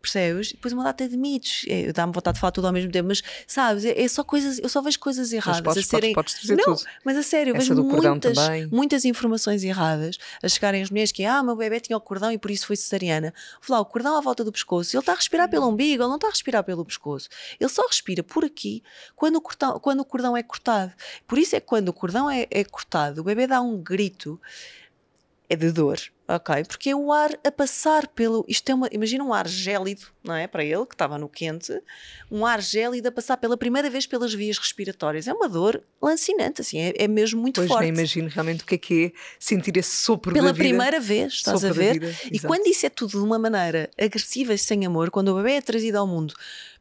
percebes? E depois uma data de mitos. É, Dá-me vontade de falar tudo ao mesmo tempo, mas sabes, é, é, só coisas, eu só vejo coisas erradas podes, a serem. Podes, podes não, tudo. mas a sério, eu Essa vejo muitas, muitas informações erradas a chegarem às mulheres que ah, meu bebê tinha o cordão e por isso foi cesariana. Vou lá, o cordão à volta do pescoço, ele está a respirar pelo umbigo, ele não está a respirar pelo pescoço. Ele só respira por aqui quando o cordão, quando o cordão é cortado. Por isso é que quando o cordão é, é cortado, o bebê dá um grito é de dor, ok? Porque é o ar a passar pelo. Isto é uma. Imagina um ar gélido, não é? Para ele, que estava no quente, um ar gélido a passar pela primeira vez pelas vias respiratórias. É uma dor lancinante, assim, é, é mesmo muito pois forte. Pois imagino realmente o que é que é sentir esse sopro Pela da vida. primeira vez, estás sopro a ver? E quando isso é tudo de uma maneira agressiva e sem amor, quando o bebê é trazido ao mundo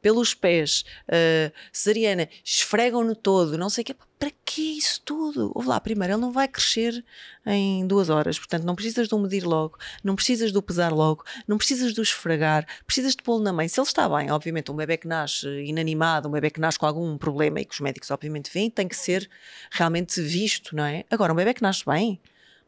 pelos pés, uh, cesariana, esfregam-no todo, não sei o quê. Para que isso tudo? Ouve lá, primeiro, ele não vai crescer em duas horas, portanto, não precisas de o medir logo, não precisas de o pesar logo, não precisas de o esfregar, precisas de na mãe. Se ele está bem, obviamente, um bebê que nasce inanimado, um bebê que nasce com algum problema e que os médicos, obviamente, veem, tem que ser realmente visto, não é? Agora, um bebê que nasce bem,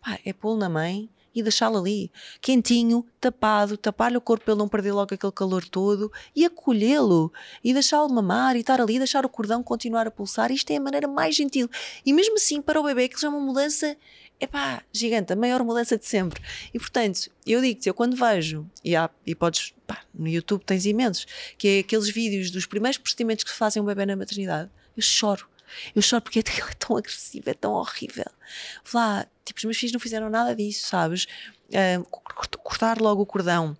pá, é pô-lo na mãe e deixá-lo ali, quentinho, tapado, tapar-lhe o corpo para ele não perder logo aquele calor todo e acolhê-lo e deixá-lo mamar e estar ali, deixar o cordão continuar a pulsar. Isto é a maneira mais gentil. E mesmo assim, para o bebê, que já é uma mudança epá, gigante, a maior mudança de sempre. E portanto, eu digo-te, eu quando vejo, e, há, e podes, pá, no YouTube tens imensos, que é aqueles vídeos dos primeiros procedimentos que se fazem um bebê na maternidade, eu choro. Eu choro porque aquilo é tão agressivo, é tão horrível. Lá, tipo, os meus filhos não fizeram nada disso, sabes? Uh, cortar logo o cordão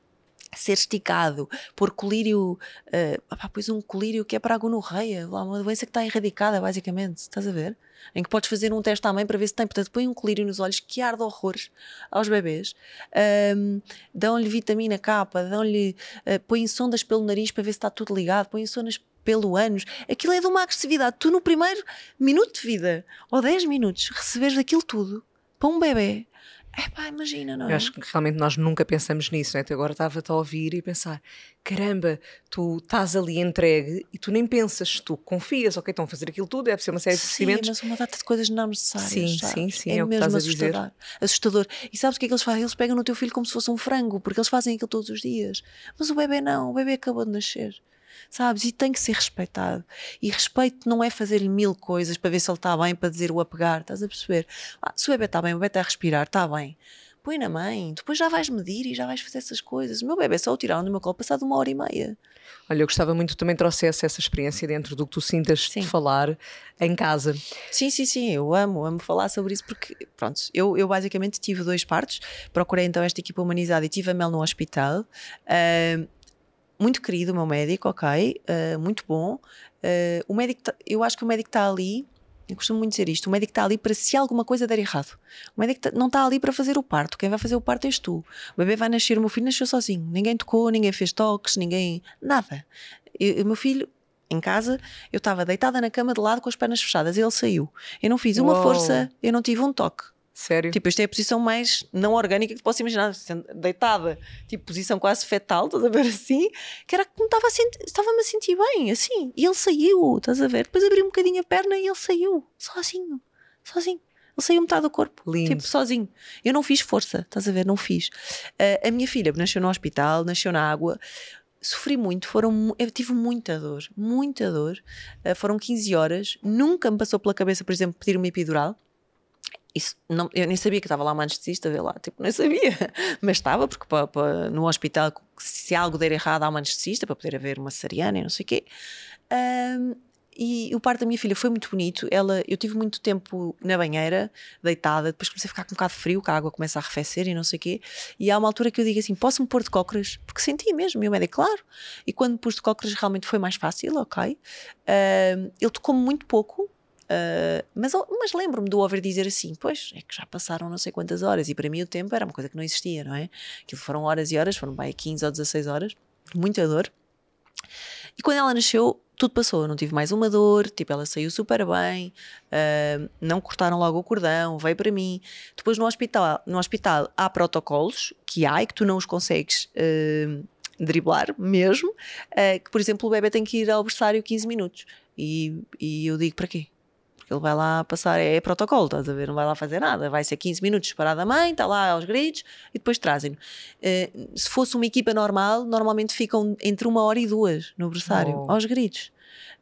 ser esticado, pôr colírio, uh, pois um colírio que é para a gonorreia, uma doença que está erradicada, basicamente, estás a ver? Em que podes fazer um teste à mãe para ver se tem, portanto, põe um colírio nos olhos que arde horrores aos bebês, um, dão-lhe vitamina K, dão-lhe, uh, põem sondas pelo nariz para ver se está tudo ligado, põem sondas pelo anos, aquilo é de uma agressividade. Tu, no primeiro minuto de vida, ou 10 minutos, receberes aquilo tudo para um bebê. É pá, imagina, não é? Eu acho que realmente nós nunca pensamos nisso, né? Eu agora estava-te a ouvir e pensar: caramba, tu estás ali entregue e tu nem pensas, tu confias, ok, estão a fazer aquilo tudo, deve ser uma série de procedimentos. Sim, mas uma data de coisas não necessárias. Sim, sabes? sim, sim, é, é o mesmo que estás assustador. a dizer. assustador. E sabes o que é que eles fazem? Eles pegam no teu filho como se fosse um frango, porque eles fazem aquilo todos os dias. Mas o bebê não, o bebê acabou de nascer sabes? E tem que ser respeitado. E respeito não é fazer-lhe mil coisas para ver se ele está bem, para dizer o apegar, estás a perceber? Ah, se o bebê está bem, o bebê está a respirar, está bem. põe na mãe, depois já vais medir e já vais fazer essas coisas. O meu bebê só o tiraram do meu colo passado uma hora e meia. Olha, eu gostava muito que também trouxesse essa experiência dentro do que tu sintas sim. de falar em casa. Sim, sim, sim, eu amo, amo falar sobre isso porque, pronto, eu, eu basicamente tive dois partos, procurei então esta equipa humanizada e tive a Mel no hospital. Uh, muito querido o meu médico, ok, uh, muito bom. Uh, o médico, tá, eu acho que o médico está ali eu costumo muito dizer isto: o médico está ali para se alguma coisa der errado. O médico tá, não está ali para fazer o parto. Quem vai fazer o parto és tu. O bebê vai nascer, o meu filho nasceu sozinho. Ninguém tocou, ninguém fez toques, ninguém. nada. O meu filho, em casa, eu estava deitada na cama de lado com as pernas fechadas e ele saiu. Eu não fiz uma Uou. força, eu não tive um toque. Sério? Tipo, esta é a posição mais não orgânica que posso imaginar, deitada, tipo, posição quase fetal, estás a ver assim, que era como estava a sentir, estava-me a sentir bem, assim, e ele saiu, estás a ver? Depois abri um bocadinho a perna e ele saiu, sozinho, sozinho. Ele saiu metade do corpo, Lindo. tipo, sozinho. Eu não fiz força, estás a ver? Não fiz. Uh, a minha filha nasceu no hospital, nasceu na água, sofri muito, foram, eu tive muita dor, muita dor. Uh, foram 15 horas, nunca me passou pela cabeça, por exemplo, pedir uma epidural. Isso, não, eu nem sabia que estava lá uma anestesista, vê lá, tipo, nem sabia, mas estava, porque para, para, no hospital, se algo der errado, há uma anestesista para poder haver uma cesariana e não sei o quê. Um, e o parto da minha filha foi muito bonito. Ela, eu tive muito tempo na banheira, deitada, depois comecei a ficar com um bocado frio, que a água começa a arrefecer e não sei o quê. E há uma altura que eu digo assim: posso-me pôr de cócoras? Porque senti mesmo, e o médico, claro. E quando pus de cócoras realmente foi mais fácil, ok. Uh, ele tocou-me muito pouco, Uh, mas mas lembro-me de ouvir dizer assim: pois é que já passaram não sei quantas horas, e para mim o tempo era uma coisa que não existia, não é? Aquilo foram horas e horas, foram bem 15 ou 16 horas, muita dor. E quando ela nasceu, tudo passou, eu não tive mais uma dor, tipo, ela saiu super bem, uh, não cortaram logo o cordão, veio para mim. Depois no hospital, no hospital há protocolos que há e que tu não os consegues. Uh, driblar mesmo, uh, que por exemplo o bebê tem que ir ao berçário 15 minutos e, e eu digo para quê? Porque ele vai lá passar, é, protocolo, estás a ver? Não vai lá fazer nada, vai ser 15 minutos parada a mãe, está lá aos gritos e depois trazem-no. Uh, se fosse uma equipa normal, normalmente ficam entre uma hora e duas no berçário, oh. aos gritos.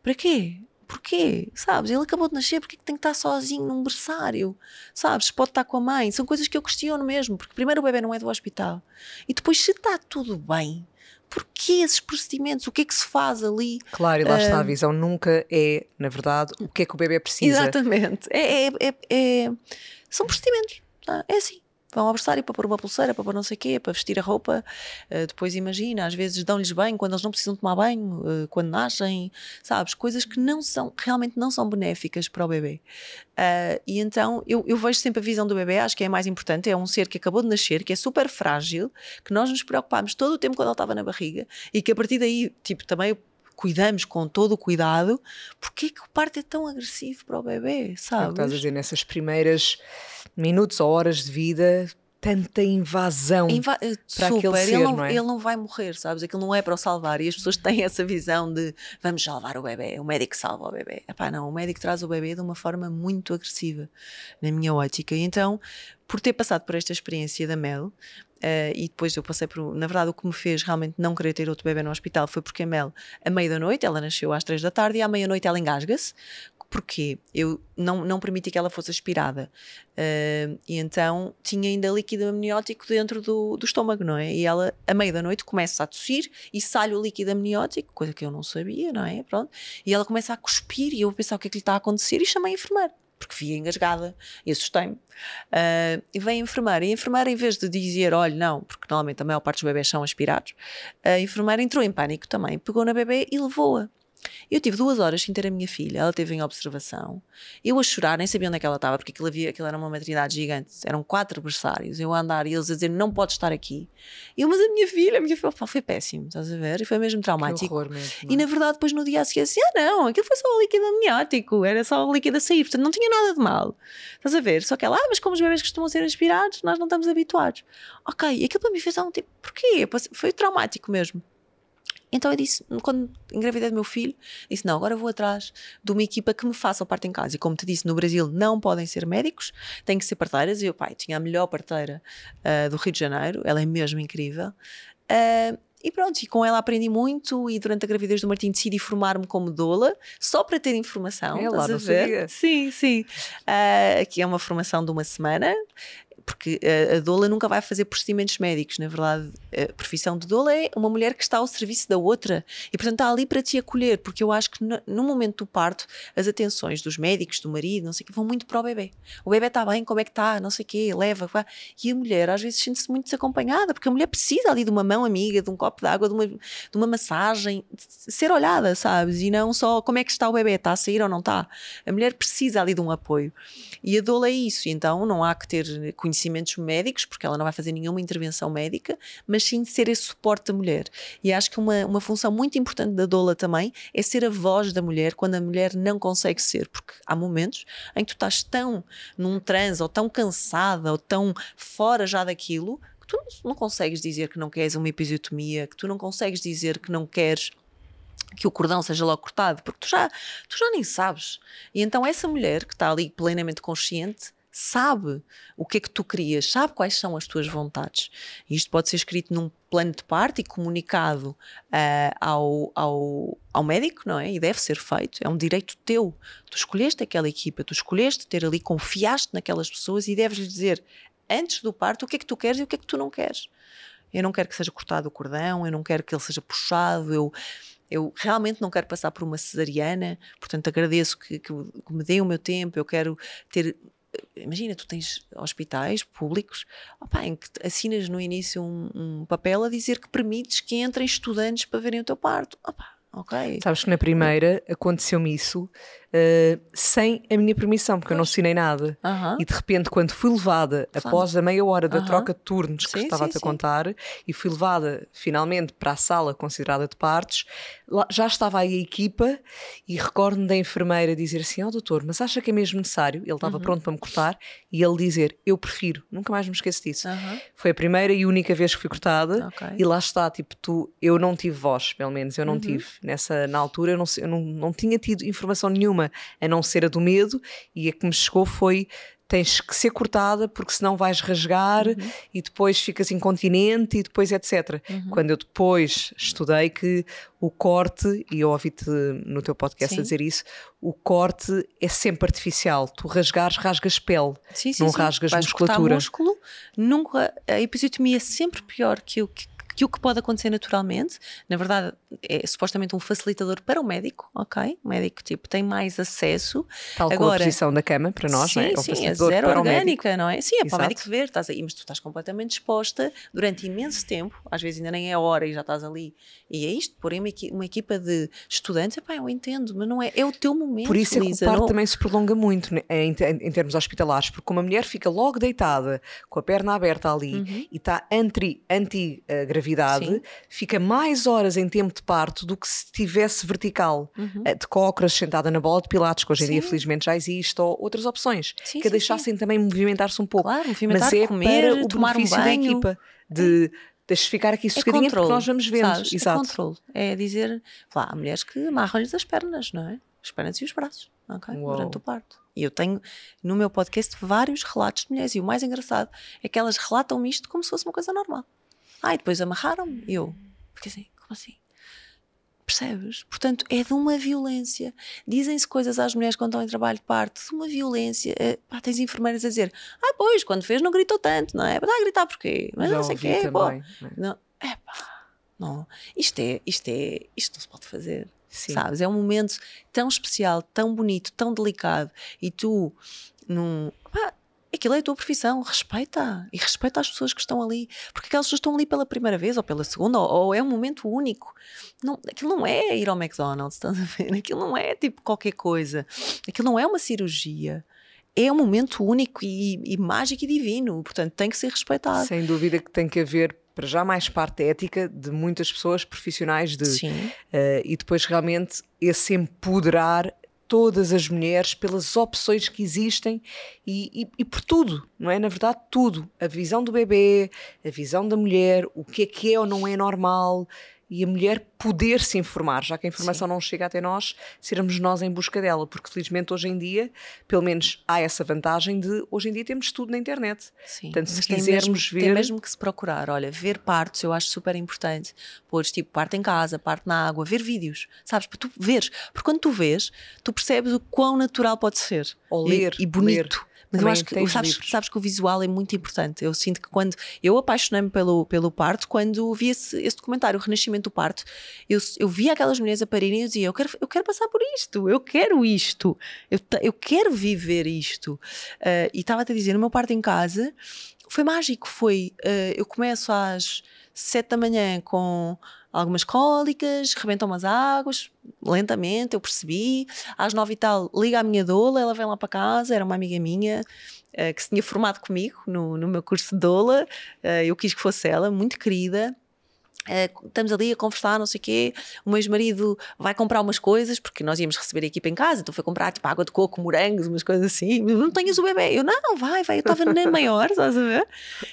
Para quê? Porquê? Sabes? Ele acabou de nascer, porque é que tem que estar sozinho num berçário? Sabes? Pode estar com a mãe. São coisas que eu questiono mesmo, porque primeiro o bebê não é do hospital. E depois, se está tudo bem, porquê esses procedimentos? O que é que se faz ali? Claro, e lá está, a visão nunca é, na verdade, o que é que o bebê precisa. Exatamente. É, é, é, é são procedimentos. Tá? É assim vão ao berçário para pôr uma pulseira, para pôr não sei o quê, para vestir a roupa. Uh, depois imagina, às vezes dão-lhes banho quando eles não precisam tomar banho, uh, quando nascem, sabes? Coisas que não são, realmente não são benéficas para o bebê. Uh, e então eu, eu, vejo sempre a visão do bebê, acho que é a mais importante. É um ser que acabou de nascer, que é super frágil, que nós nos preocupamos todo o tempo quando ele estava na barriga e que a partir daí, tipo, também cuidamos com todo o cuidado, porque é que o parto é tão agressivo para o bebê, sabe? É estás a dizer, nessas primeiras minutos ou horas de vida, tanta invasão Inva eh, para Super, aquele ser, ele não, não é? ele não vai morrer, sabes? Aquilo não é para o salvar e as pessoas têm essa visão de vamos salvar o bebê, o médico salva o bebê. Epá, não, o médico traz o bebê de uma forma muito agressiva, na minha ótica. E então, por ter passado por esta experiência da Mel, Uh, e depois eu passei por. Na verdade, o que me fez realmente não querer ter outro bebê no hospital foi porque a Mel, à meia da noite, ela nasceu às três da tarde e à meia-noite ela engasga-se. Porque eu não, não permiti que ela fosse aspirada. Uh, e então tinha ainda líquido amniótico dentro do, do estômago, não é? E ela, à meia da noite, começa a tossir e sai o líquido amniótico, coisa que eu não sabia, não é? Pronto. E ela começa a cuspir e eu a pensar o que é que lhe está a acontecer e chamei a enfermeira porque via engasgada e assustei-me. Uh, e vem a enfermeira. E a enfermeira, em vez de dizer, olha, não, porque normalmente a maior parte dos bebés são aspirados, a enfermeira entrou em pânico também, pegou na bebê e levou-a. Eu tive duas horas sem ter a minha filha, ela teve em observação. Eu a chorar, nem sabia onde é que ela estava, porque aquilo, havia, aquilo era uma maternidade gigante, eram quatro berçários. Eu a andar e eles a dizer não pode estar aqui. E eu, mas a minha filha, a minha filha, foi péssimo, estás a ver? E foi mesmo traumático. Mesmo, e na verdade, depois no dia a seguir, assim, ah não, aquilo foi só o líquido amniótico, era só o líquido a sair, portanto não tinha nada de mal. Estás a ver? Só que ela, ah, mas como os bebês costumam ser aspirados, nós não estamos habituados. Ok, aquilo para mim fez um tipo, porquê? Foi traumático mesmo. Então eu disse, quando engravidei do meu filho, disse: não, agora vou atrás de uma equipa que me faça o parto em casa. E como te disse, no Brasil não podem ser médicos, têm que ser parteiras. E o pai tinha a melhor parteira uh, do Rio de Janeiro, ela é mesmo incrível. Uh, e pronto, e com ela aprendi muito e durante a gravidez do Martim decidi formar-me como doula, só para ter informação. É lá, não ver? Sim, sim. Uh, aqui é uma formação de uma semana porque a, a doula nunca vai fazer procedimentos médicos, na verdade, a profissão de doula é uma mulher que está ao serviço da outra e, portanto, está ali para te acolher, porque eu acho que no, no momento do parto, as atenções dos médicos, do marido, não sei o que, vão muito para o bebê. O bebê está bem, como é que está, não sei o quê, leva, vai. E a mulher, às vezes, sente-se muito desacompanhada, porque a mulher precisa ali de uma mão amiga, de um copo de água, de uma, de uma massagem, de ser olhada, sabes? E não só como é que está o bebê, está a sair ou não está. A mulher precisa ali de um apoio. E a doula é isso, então não há que ter conhecimentos médicos, porque ela não vai fazer nenhuma intervenção médica, mas sim ser esse suporte da mulher. E acho que uma, uma função muito importante da doula também é ser a voz da mulher quando a mulher não consegue ser, porque há momentos em que tu estás tão num transe, ou tão cansada, ou tão fora já daquilo, que tu não consegues dizer que não queres uma episiotomia, que tu não consegues dizer que não queres que o cordão seja logo cortado, porque tu já, tu já nem sabes. E então essa mulher que está ali plenamente consciente sabe o que é que tu querias, sabe quais são as tuas vontades. Isto pode ser escrito num plano de parte e comunicado uh, ao, ao, ao médico, não é? E deve ser feito. É um direito teu. Tu escolheste aquela equipa, tu escolheste ter ali, confiaste naquelas pessoas e deves lhe dizer antes do parto o que é que tu queres e o que é que tu não queres. Eu não quero que seja cortado o cordão, eu não quero que ele seja puxado, eu eu realmente não quero passar por uma cesariana, portanto agradeço que, que, me deem o meu tempo, eu quero ter imagina, tu tens hospitais públicos opa, em que assinas no início um, um, papel a dizer que permites que entrem estudantes para verem o teu parto. Opa, ok. Sabes que na primeira aconteceu-me isso uh, sem a minha permissão, porque pois. eu não assinei nada. E de repente, quando fui levada, claro. após a meia hora da troca de turnos que sim, estava-te a contar, e fui levada finalmente para a sala considerada de partos, lá, já estava aí a equipa e recordo-me da enfermeira dizer assim: Ó oh, doutor, mas acha que é mesmo necessário? Ele estava -huh. pronto para me cortar e ele dizer: Eu prefiro, nunca mais me esqueço disso. Foi a primeira e única vez que fui cortada okay. e lá está, tipo, tu, eu não tive voz, pelo menos, eu não uhum. tive. Nessa, na altura, eu não, eu não, não tinha tido informação nenhuma nenhuma a não ser a do medo, e a que me chegou foi tens que ser cortada porque senão vais rasgar uhum. e depois ficas incontinente e depois etc. Uhum. Quando eu depois estudei que o corte, e eu ouvi-te no teu podcast sim. a dizer isso, o corte é sempre artificial. Tu rasgares, rasgas pele, sim, sim, não rasgas musculatura. músculo, nunca, a episiotomia é sempre pior que o que que o que pode acontecer naturalmente, na verdade, é supostamente um facilitador para o médico, ok? O médico tipo tem mais acesso. Tal Agora, a posição da cama para nós, sim, não é? É sim, é zero orgânica, não é? Sim, é Exato. para o médico ver, estás aí, mas tu estás completamente exposta durante imenso tempo, às vezes ainda nem é hora e já estás ali. E é isto, porém, uma, uma equipa de estudantes, epá, eu entendo, mas não é, é o teu momento. Por isso é que o parto não... também se prolonga muito né, em, em, em, termos hospitalares, porque uma mulher fica logo deitada, com a perna aberta ali uhum. e está anti-gravidade. Anti, fica mais horas em tempo de parto do que se estivesse vertical, uhum. Eh, de cócoras, sentada na bola de pilates, que hoje em sim. dia felizmente já existe, ou outras opções, sim, que sim, deixassem também movimentar-se um pouco. Claro, movimentar, Mas é comer, para o tomar benefício um banho. da equipa, de... É deixa ficar aqui sossegadinha é porque nós vamos vendo. Sabes? É Exato. É controle. É dizer, lá, há mulheres que amarram-lhes as pernas, não é? As pernas e os braços, ok? Durante o parto. E eu tenho no meu podcast vários relatos de mulheres. E o mais engraçado é que elas relatam-me isto como se fosse uma coisa normal. Ah, e depois amarraram-me. Eu, porque assim, como assim? Percebes? Portanto, é de uma violência. Dizem-se coisas às mulheres quando estão em trabalho de parto, de uma violência. É, pá, tens enfermeiras a dizer: Ah, pois, quando fez não gritou tanto, não é? Está a gritar porquê? Mas Já não sei o quê. Pô. Né? Não, é pá, não. Isto é, isto é, isto não se pode fazer. Sim. Sabes? É um momento tão especial, tão bonito, tão delicado. E tu, num. Pá, aquilo é a tua profissão, respeita e respeita as pessoas que estão ali, porque aquelas pessoas estão ali pela primeira vez ou pela segunda, ou, ou é um momento único. Não, aquilo não é ir ao McDonald's, estás a ver? Aquilo não é tipo qualquer coisa, aquilo não é uma cirurgia. É um momento único e, e mágico e divino, portanto tem que ser respeitado. Sem dúvida que tem que haver para já mais parte ética de muitas pessoas profissionais de uh, e depois realmente esse empoderar todas as mulheres, pelas opções que existem e, e, e, por tudo, não é? Na verdade, tudo. A visão do bebê, a visão da mulher, o que é que é ou não é normal, e a mulher poder se informar, já que a informação Sim. não chega até nós, sermos nós em busca dela, porque felizmente hoje em dia, pelo menos há essa vantagem de hoje em dia temos tudo na internet. Sim. Portanto, se quisermos mesmo, ver. Tem mesmo que se procurar, olha, ver partos eu acho super importante. Pôres tipo parte em casa, parte na água, ver vídeos, sabes? Para tu veres. Porque quando tu vês, tu percebes o quão natural pode ser. Ou ler. E, e bonito. Ler Mas eu acho que sabes, sabes, que o visual é muito importante. Eu sinto que quando eu apaixonei-me pelo, pelo parto, quando vi esse, esse documentário, O Renascimento do Parto, eu, eu via aquelas mulheres a parirem e dizia: eu quero, eu quero passar por isto, eu quero isto, eu, eu quero viver isto. Uh, e estava-te a dizer: no meu parto em casa foi mágico. Foi, uh, eu começo às sete da manhã com algumas cólicas, rebentam umas águas, lentamente, eu percebi. Às nove e tal, liga a minha doula, ela vem lá para casa, era uma amiga minha uh, que se tinha formado comigo no, no meu curso de doula. Uh, eu quis que fosse ela, muito querida. Uh, estamos ali a conversar, não sei o quê. O meu ex-marido vai comprar umas coisas, porque nós íamos receber a equipa em casa, então foi comprar tipo água de coco, morangos, umas coisas assim. Não tenhas o bebê. Eu, não, vai, vai. Eu estava na maior, estás a ver?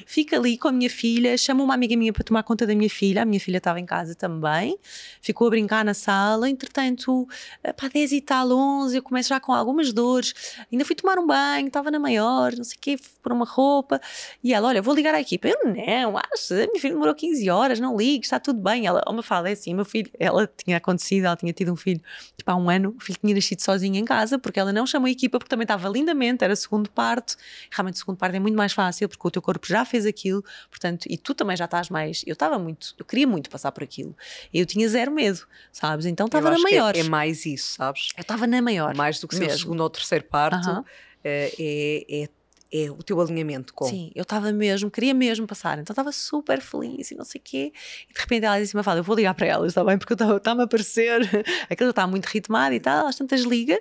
Fica ali com a minha filha, chama uma amiga minha para tomar conta da minha filha. A minha filha estava em casa também, ficou a brincar na sala. Entretanto, eh, pá, 10 e tal, 11, eu começo já com algumas dores. Ainda fui tomar um banho, estava na maior, não sei o quê, por uma roupa. E ela, olha, vou ligar à equipa. Eu, não, acho, a minha filha demorou 15 horas, não ligo está tudo bem. Ela, uma fala, é assim, meu filho, ela tinha acontecido, ela tinha tido um filho, tipo, há um ano, o filho tinha nascido sozinho em casa, porque ela não chamou a equipa, porque também estava lindamente, era segundo parto. Realmente, o segundo parto é muito mais fácil, porque o teu corpo já fez aquilo, portanto, e tu também já estás mais. Eu estava muito, eu queria muito passar por aquilo. Eu tinha zero medo, sabes? Então estava na maior. É, é, mais isso, sabes? Eu estava na maior. Mais do que ser o segundo ou terceiro parto. Uh -huh. é, é, é o teu alinhamento com. Sim, eu estava mesmo, queria mesmo passar, então estava super feliz e não sei o quê. E de repente ela disse-me: fala, eu vou ligar para elas, está bem? Porque está-me a parecer, aquilo está muito ritmado e tal. Elas tantas liga,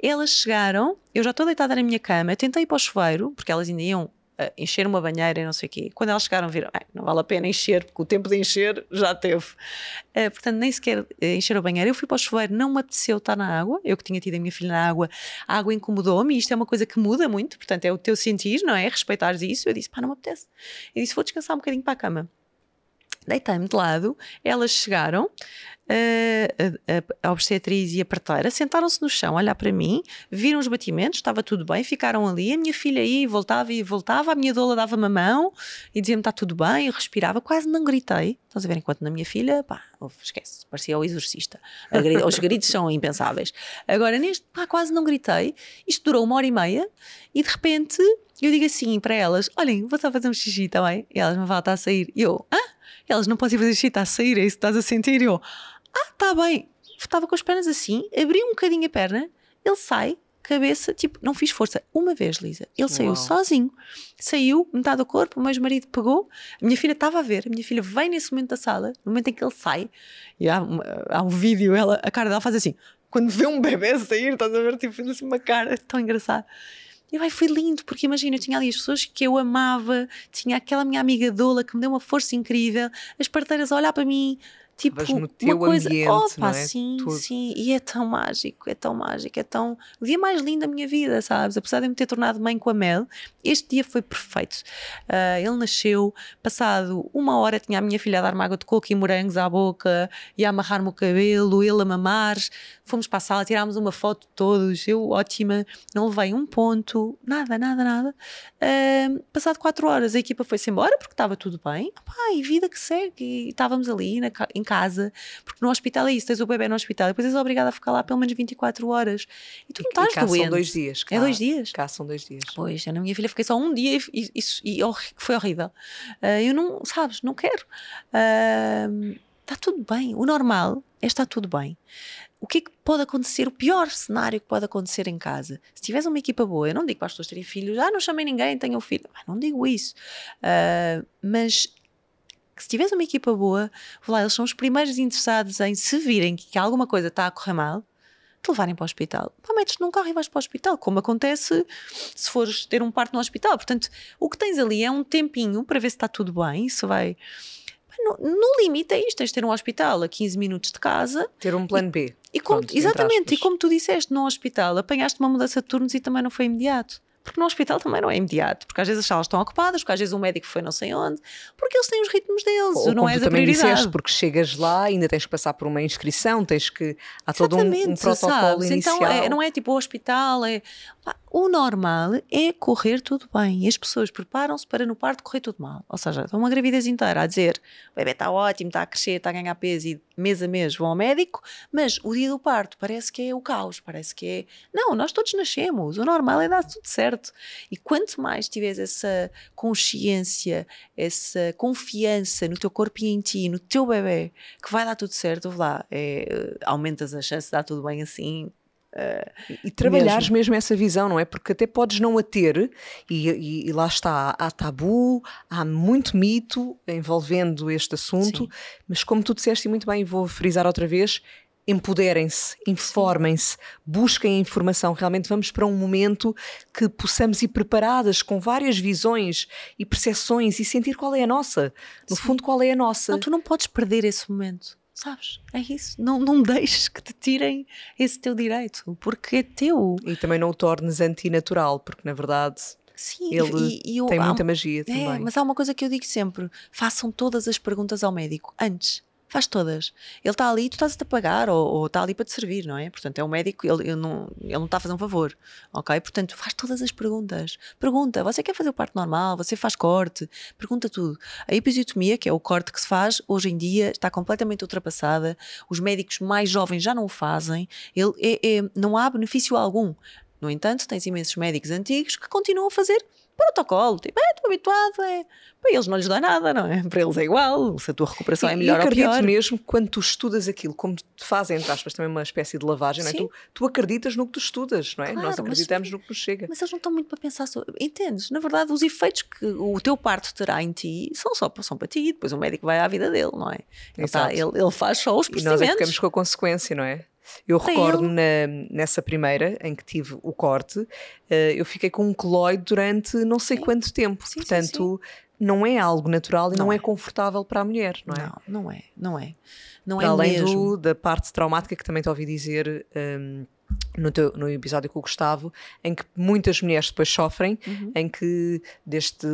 elas chegaram, eu já estou deitada na minha cama, tentei ir para o chuveiro, porque elas ainda iam uh, encher uma banheira e não sei o quê. Quando elas chegaram, viram, não vale a pena encher, porque o tempo de encher já teve. Uh, portanto, nem sequer uh, encher a banheira. Eu fui para o chuveiro, não me apeteceu estar na água. Eu que tinha tido a minha filha na água, a água incomodou-me e isto é uma coisa que muda muito, portanto, é o teu sentir, não é? Respeitares isso. Eu disse, pá, não me apetece. Eu disse, vou descansar um bocadinho para a cama deitei-me de lado, elas chegaram, a, a, a obstetriz e a parteira sentaram-se no chão, a olhar para mim, viram os batimentos, estava tudo bem, ficaram ali. A minha filha aí voltava e voltava, a minha doula dava-me a mão e dizia-me está tudo bem. Eu respirava, quase não gritei. Estás a ver? Enquanto na minha filha, pá, esquece, parecia o exorcista. Os gritos são impensáveis. Agora, neste, pá, quase não gritei. Isto durou uma hora e meia e de repente eu digo assim para elas: olhem, vou só fazer um xixi, também? E elas me está a sair. E eu, ah? Elas não podem fazer xixi, está a sair, é isso que estás a sentir? E eu, ah, tá bem. Estava com as pernas assim, abri um bocadinho a perna, ele sai, cabeça, tipo, não fiz força. Uma vez, Lisa. Ele saiu Uau. sozinho. Saiu, metade do corpo, o meu marido pegou. A minha filha estava a ver. A minha filha vem nesse momento da sala, no momento em que ele sai, e há, há um vídeo, ela, a cara dela faz assim. Quando vê um bebê sair, estás a ver, tipo, fez assim uma cara tão engraçada. E vai, foi lindo, porque imagina, eu tinha ali as pessoas que eu amava, tinha aquela minha amiga Dola que me deu uma força incrível, as parteiras a olhar para mim, Tipo, no teu uma coisa, ambiente, opa, é? sim, Tudo. sim, e é tão mágico, é tão mágico, é tão. O dia mais lindo da minha vida, sabes? Apesar de eu me ter tornado mãe com a Mel, este dia foi perfeito. Uh, ele nasceu, passado uma hora, tinha a minha filha a dar-me água de coco e morangos à boca, e a amarrar-me o cabelo, ele a mamar. Fomos para a sala, tirámos uma foto todos, eu ótima, não levei um ponto, nada, nada, nada. Uh, passado quatro horas, a equipa foi-se embora porque estava tudo bem. Pai, vida que segue, e estávamos ali na, em casa, porque no hospital é isso, tens o bebê no hospital, depois és obrigada a ficar lá pelo menos 24 horas e tu não estás cá doente. são dois dias. Cá, é dois dias? Cá são dois dias. Pois, eu na minha filha fiquei só um dia e, isso e, e, foi horrível. Uh, eu não, sabes, não quero. Uh, está tudo bem. O normal é estar tudo bem. O que é que pode acontecer? O pior cenário que pode acontecer em casa. Se tiveres uma equipa boa, eu não digo para as pessoas terem filhos, ah, não chamei ninguém, tenham filho. não digo isso. Uh, mas que se tiveres uma equipa boa, lá, eles são os primeiros interessados em se virem que alguma coisa está a correr mal, te levarem para o hospital. Pá, metes num carro e vais para o hospital, como acontece se fores ter um parto no hospital. Portanto, o que tens ali é um tempinho para ver se está tudo bem, isso vai. No, no, limite é isto, tens de ter um hospital a 15 minutos de casa. Ter um plano B. E, e como, Pronto, exatamente, e como tu disseste, no hospital apanhaste uma mudança de turnos e também não foi imediato porque no hospital também não é imediato, porque às vezes as salas estão ocupadas, porque às vezes o médico foi não sei onde, porque eles têm os ritmos deles, Ou, não és a prioridade. Disseste, porque chegas lá, ainda tens que passar por uma inscrição, tens que há todo um, um, protocolo sabes? inicial. Então é, não é tipo o hospital, é o normal é correr tudo bem. E as pessoas preparam-se para no parto correr tudo mal. Ou seja, estão uma gravidez inteira a dizer o bebê está ótimo, está a crescer, está a ganhar peso e mês a mês vão ao médico, mas o dia do parto parece que é o caos, parece que é. Não, nós todos nascemos, o normal é dar tudo certo. E quanto mais tiveres essa consciência, essa confiança no teu corpo e em ti, no teu bebê, que vai dar tudo certo, lá, é, aumentas a chance de dar tudo bem assim, Uh, e trabalhares mesmo. mesmo. essa visão, não é? Porque até podes não a ter, e, e, e, lá está, há tabu, há muito mito envolvendo este assunto, Sim. mas como tu disseste muito bem, vou frisar outra vez, empoderem-se, informem-se, busquem informação. Realmente vamos para um momento que possamos ir preparadas com várias visões e percepções e sentir qual é a nossa. No Sim. fundo, qual é a nossa. Não, tu não podes perder esse momento. Sabes? É isso. Não, não deixes que te tirem esse teu direito, porque é teu. E também não o tornes antinatural, porque na verdade Sim, ele e, e eu, tem muita magia é, também. Mas há uma coisa que eu digo sempre: façam todas as perguntas ao médico antes Faz todas. Ele está ali, tu estás-te a pagar ou, está ali para te servir, não é? Portanto, é um médico, ele, ele, não, ele não está a fazer um favor, ok? Portanto, faz todas as perguntas. Pergunta, você quer fazer o parto normal? Você faz corte? Pergunta tudo. A episiotomia, que é o corte que se faz, hoje em dia está completamente ultrapassada. Os médicos mais jovens já não o fazem. Ele é, é, não há benefício algum. No entanto, tens imensos médicos antigos que continuam a fazer protocolo, tipo, é, estou habituado, é. Para eles não lhes dá nada, não é? Para eles é igual, se a tua recuperação é melhor e ou pior. mesmo quando tu estudas aquilo, como te fazem, entre aspas, também uma espécie de lavagem, não é? Tu, tu acreditas no que tu estudas, não é? Claro, Nós acreditamos mas, no que nos chega. Mas eles não estão muito para pensar sobre. Entendes? Na verdade, os efeitos que o teu parto terá em ti são só são para ti, depois o médico vai à vida dele, não é? Ele, tá, ele, ele faz só os procedimentos. E nós é ficamos com a consequência, não é? Eu recordo-me nessa primeira, em que tive o corte, uh, eu fiquei com um coloide durante não sei sim. quanto tempo. Sim, Portanto, sim, não é algo natural e não, não é. é. confortável para a mulher, não é? Não, não é, não é. Não é além do, da parte traumática que também te ouvi dizer. Um, no, teu, no episódio com o Gustavo, em que muitas mulheres depois sofrem, uhum. em que deste,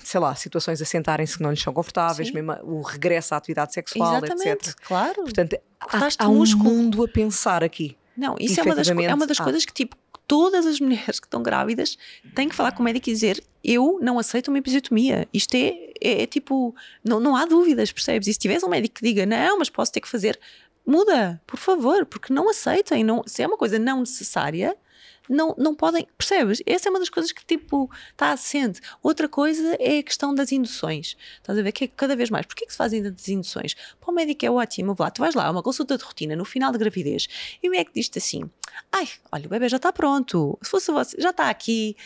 sei lá, situações a sentarem-se que não lhes são confortáveis, Sim. mesmo o regresso à atividade sexual, Exatamente, etc. Claro. Portanto, há, há um mundo a pensar aqui. Não, isso é uma das, é uma das coisas que, tipo, todas as mulheres que estão grávidas têm que falar com o médico e dizer: Eu não aceito uma episiotomia. Isto é, é, é tipo, não, não há dúvidas, percebes? E se tivesse um médico que diga: Não, mas posso ter que fazer, muda, por favor, porque não aceitem. Não, se é uma coisa não necessária, não, não podem, percebes? Essa é uma das coisas que tipo está assente. Outra coisa é a questão das induções. Estás a ver que é cada vez mais. Porquê que se fazem tantas induções? Para o médico é ótimo, lá, tu vais lá, uma consulta de rotina no final da gravidez e o médico diz-te assim: ai, olha, o bebê já está pronto, se fosse você, já está aqui,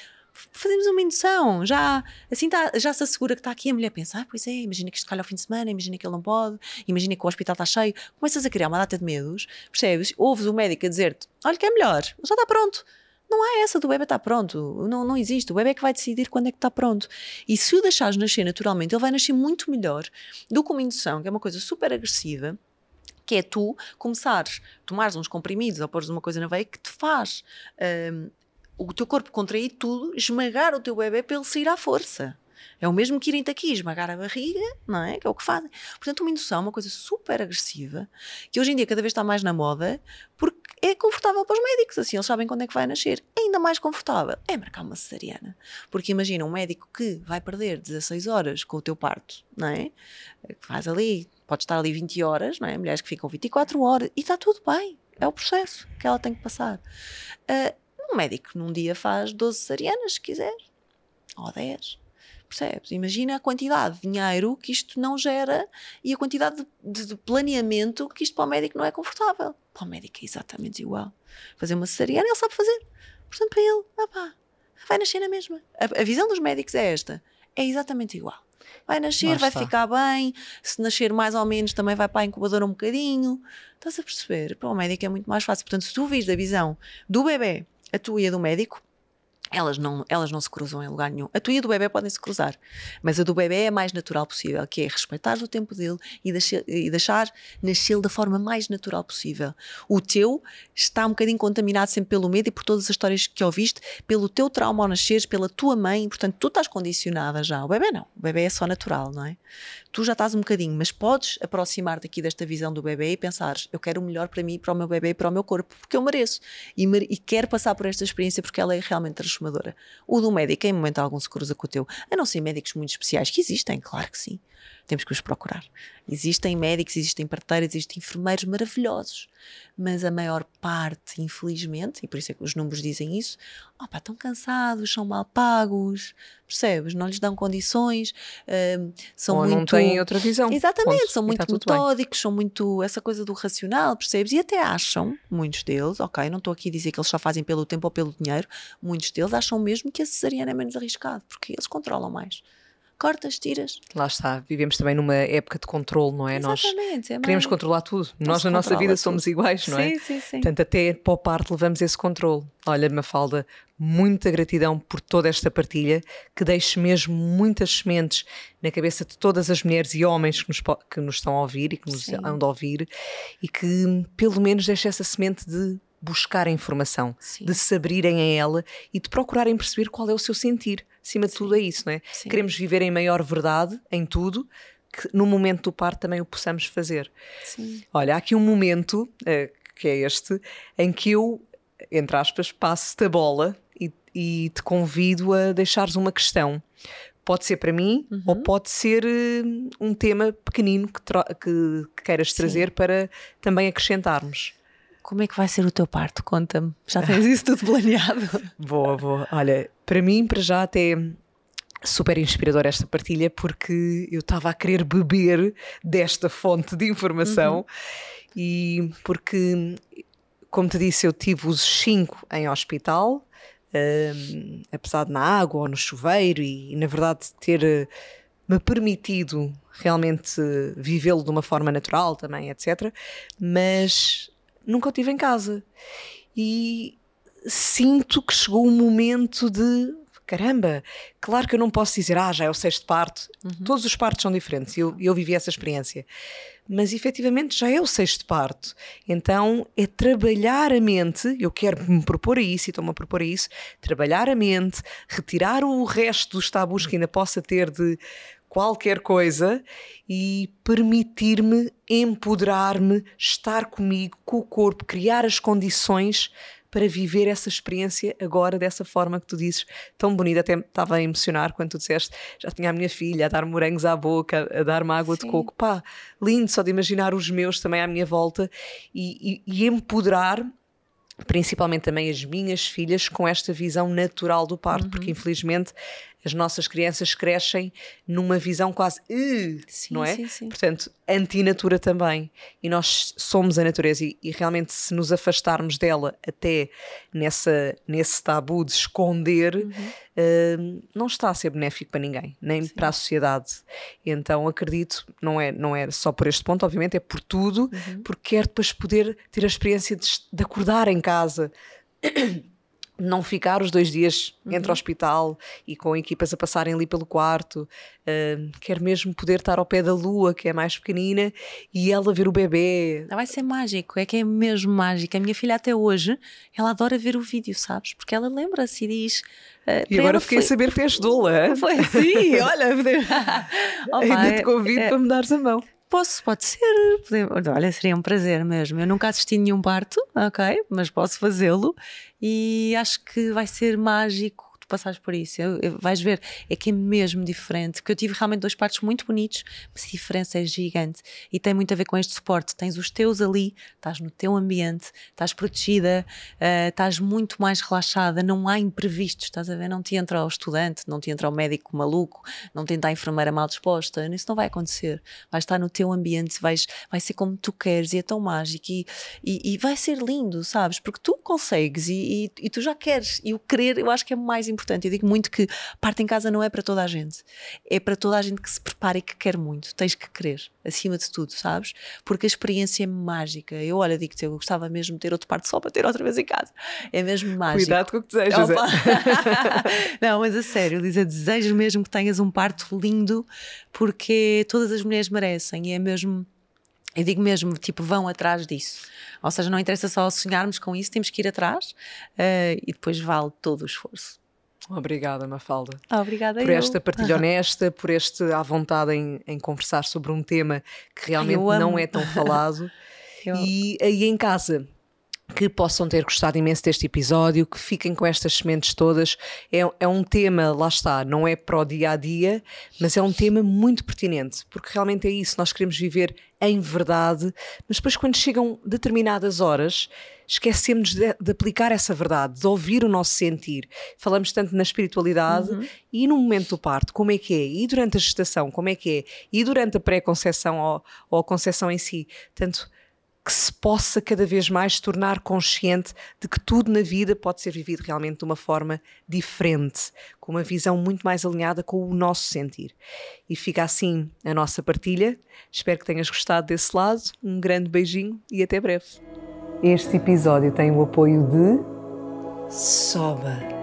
fazemos uma indução, já, assim tá, já se assegura que está aqui, a mulher pensa, ah, pois é, imagina que isto calha ao fim de semana, imagina que ele não pode, imagina que o hospital está cheio, começas a criar uma data de medos, percebes? Ouves o médico a dizer-te, olha que é melhor, já está pronto. Não há essa do bebê está pronto, não, não existe. O bebê é que vai decidir quando é que está pronto. E se o deixares nascer naturalmente, ele vai nascer muito melhor do que uma indução, que é uma coisa super agressiva, que é tu começares, tomares uns comprimidos ou pôres uma coisa na veia que te faz um, o teu corpo contrair tudo, esmagar o teu bebê para ele sair à força. É o mesmo que irem-te aqui esmagar a barriga, não é? Que é o que fazem. Portanto, uma indução é uma coisa super agressiva, que hoje em dia cada vez está mais na moda, porque é confortável para os médicos, assim eles sabem quando é que vai nascer. Ainda mais confortável é marcar uma cesariana. Porque imagina um médico que vai perder 16 horas com o teu parto, não é? Que faz ali, pode estar ali 20 horas, não é? Mulheres que ficam 24 horas e está tudo bem. É o processo que ela tem que passar. Uh, um médico num dia faz 12 cesarianas, se quiser, ou 10. Percebes? Imagina a quantidade de dinheiro que isto não gera e a quantidade de, de, planeamento que isto para o médico não é confortável. Para o médico é exatamente igual. Fazer uma cesariana, ele sabe fazer. Portanto, para ele, ah pá, vai nascer na mesma. A, a visão dos médicos é esta. É exatamente igual. Vai nascer, vai ficar bem. Se nascer mais ou menos, também vai para a incubadora um bocadinho. Estás a perceber? Para o médico é muito mais fácil. Portanto, se tu vis da visão do bebê, a tua e a do médico, elas não, elas não se cruzam em lugar nenhum. A tua e a do bebê podem se cruzar, mas a do bebê é a mais natural possível, que é respeitar o tempo dele e deixar, e deixar nascer da forma mais natural possível. O teu está um bocadinho contaminado sempre pelo medo e por todas as histórias que ouviste, pelo teu trauma ao nasceres, pela tua mãe, portanto tu estás condicionada já. O bebê não, o bebê é só natural, não é? Tu já estás um bocadinho, mas podes aproximar-te aqui desta visão do bebê e pensar: eu quero o melhor para mim, para o meu bebê e para o meu corpo, porque eu mereço e, e quero passar por esta experiência porque ela é realmente. O do médico, em momento algum, se cruza com o teu, a não ser médicos muito especiais, que existem, claro que sim. Temos que os procurar. Existem médicos, existem parteiras, existem enfermeiros maravilhosos, mas a maior parte, infelizmente, e por isso é que os números dizem isso, opa, estão cansados, são mal pagos, percebes? Não lhes dão condições, uh, são Ou muito. não têm outra visão. Exatamente, são muito está tudo bem. metódicos, são muito essa coisa do racional, percebes? E até acham, muitos deles, ok, não estou aqui a dizer que eles só fazem pelo tempo ou pelo dinheiro, muitos deles acham mesmo que a cesariana é menos arriscado, porque eles controlam mais. Cortas, tiras. Lá está, vivemos também numa época de controle, não é? Nós Exatamente. é queremos controlar tudo. Nós na nossa vida tudo. somos iguais, não é? Sim, sim, sim. Portanto, até para o parto levamos esse controle. Olha, Mafalda, muita gratidão por toda esta partilha, que deixe mesmo muitas sementes na cabeça de todas as mulheres e homens que nos, que nos estão a ouvir e que nos Sim. hão de ouvir, e que pelo menos deixe essa semente de buscar a informação, Sim. de se abrirem a ela e de procurarem perceber qual é o seu sentir. Acima de tudo é isso, não é? Sim. Queremos viver em maior verdade em tudo, que no momento do parto também o possamos fazer. Sim. Olha, há aqui um momento, eh, que é este, em que eu, entre aspas, passo-te a bola e, e te convido a deixares uma questão. Pode ser para mim Uhum. ou pode ser eh, um tema pequenino que, que- que queiras Sim. trazer para também acrescentarmos. Como é que vai ser o teu parto? Conta-me. Já tens isso tudo planeado? Boa, boa. Olha, para mim, para já, até super inspiradora esta partilha, porque eu estava a querer beber desta fonte de informação e porque, como te disse, eu tive os cinco em hospital, hum, apesar de na água ou no chuveiro, e, na verdade ter eh, me permitido realmente vivê-lo de uma forma natural também, etc. Mas nunca o tive em casa. E sinto que chegou o momento de caramba, claro que eu não posso dizer, ah, já é o sexto parto. Todos os partos são diferentes eu, eu vivi essa experiência. Mas efetivamente já é o sexto parto. Então é trabalhar a mente, eu quero me propor a isso e estou-me a propor a isso, trabalhar a mente, retirar o resto dos tabus que ainda possa ter de qualquer coisa e permitir-me empoderar-me, estar comigo, com o corpo, criar as condições para viver essa experiência agora dessa forma que tu dizes, tão bonita, até me estava a emocionar quando tu disseste, já tinha a minha filha a dar morangos à boca, a dar-me água de Sim. coco, pá, lindo só de imaginar os meus também à minha volta e, e, e empoderar principalmente também as minhas filhas com esta visão natural do parto, Uhum. porque infelizmente as nossas crianças crescem numa visão quase "Uh", Sim, não é? sim, sim. Portanto, antinatura também. E nós somos a natureza e, e realmente se nos afastarmos dela até nessa, nesse tabu de esconder, Uhum. hum, não está a ser benéfico para ninguém, nem para a sociedade. Então acredito, não é, não é só por este ponto, obviamente, é por tudo, Uhum. porque quero depois poder ter a experiência de, de acordar em casa. Não ficar os dois dias entre o hospital e com equipas a passarem ali pelo quarto. Hum, quero mesmo poder estar ao pé da lua, que é mais pequenina, e ela ver o bebê. Vai ser mágico, é que é mesmo mágico. A minha filha até hoje, ela adora ver o vídeo, sabes? Porque ela lembra-se e diz. eh, E agora fiquei a foi- saber que és doula. Foi sim, olha. Opa, Ainda é- te convido é- para me dares a mão. Posso, pode ser. Olha, seria um prazer mesmo. Eu nunca assisti nenhum parto, ok? Mas posso fazê-lo e acho que vai ser mágico tu passares por isso. Eu- eu- vais ver, é que é mesmo diferente. Porque eu tive realmente dois partos muito bonitos, mas a diferença é gigante e tem muito a ver com este suporte. Tens os teus ali, estás no teu ambiente, estás protegida, eh, estás muito mais relaxada, não há imprevistos, estás a ver? Não te entra o estudante, não te entra o médico maluco, não te entra a enfermeira mal disposta, isso não vai acontecer. Vais estar no teu ambiente, vais, vai ser como tu queres e é tão mágico e, e, e vai ser lindo, sabes? Porque tu consegues e, e, e tu já queres e o querer eu acho que é mais importante importante. Eu digo muito que parte em casa não é para toda a gente, é para toda a gente que se prepara e que quer muito. Tens que querer, acima de tudo, sabes? Porque a experiência é mágica. Eu, olha, digo-te, eu gostava mesmo de ter outro parto só para ter outra vez em casa. É mesmo mágico. Cuidado com o que desejas. não, mas a sério, Lisa, desejo mesmo que tenhas um parto lindo, porque todas as mulheres merecem e é mesmo eu digo mesmo, tipo, vão atrás disso. Ou seja, não interessa só sonharmos com isso, temos que ir atrás uh, e depois vale todo o esforço. Obrigada, Mafalda. Obrigada por eu. esta partilha honesta, por este à vontade em, em conversar sobre um tema que realmente não é tão falado. e aí em casa, que possam ter gostado imenso deste episódio, que fiquem com estas sementes todas. É, é, um tema, lá está, não é para o dia a dia, mas é um tema muito pertinente, porque realmente é isso, nós queremos viver em verdade, mas depois, quando chegam determinadas horas, esquecemos de, de aplicar essa verdade, de ouvir o nosso sentir. Falamos tanto na espiritualidade uhum. e no momento do parto, como é que é? E durante a gestação, como é que é? E durante a pré-conceição ou, ou a conceição em si. Tanto que se possa cada vez mais tornar consciente de que tudo na vida pode ser vivido realmente de uma forma diferente, com uma visão muito mais alinhada com o nosso sentir. E fica assim a nossa partilha. Espero que tenhas gostado desse lado. Um grande beijinho e até breve. Este episódio tem o apoio de Soba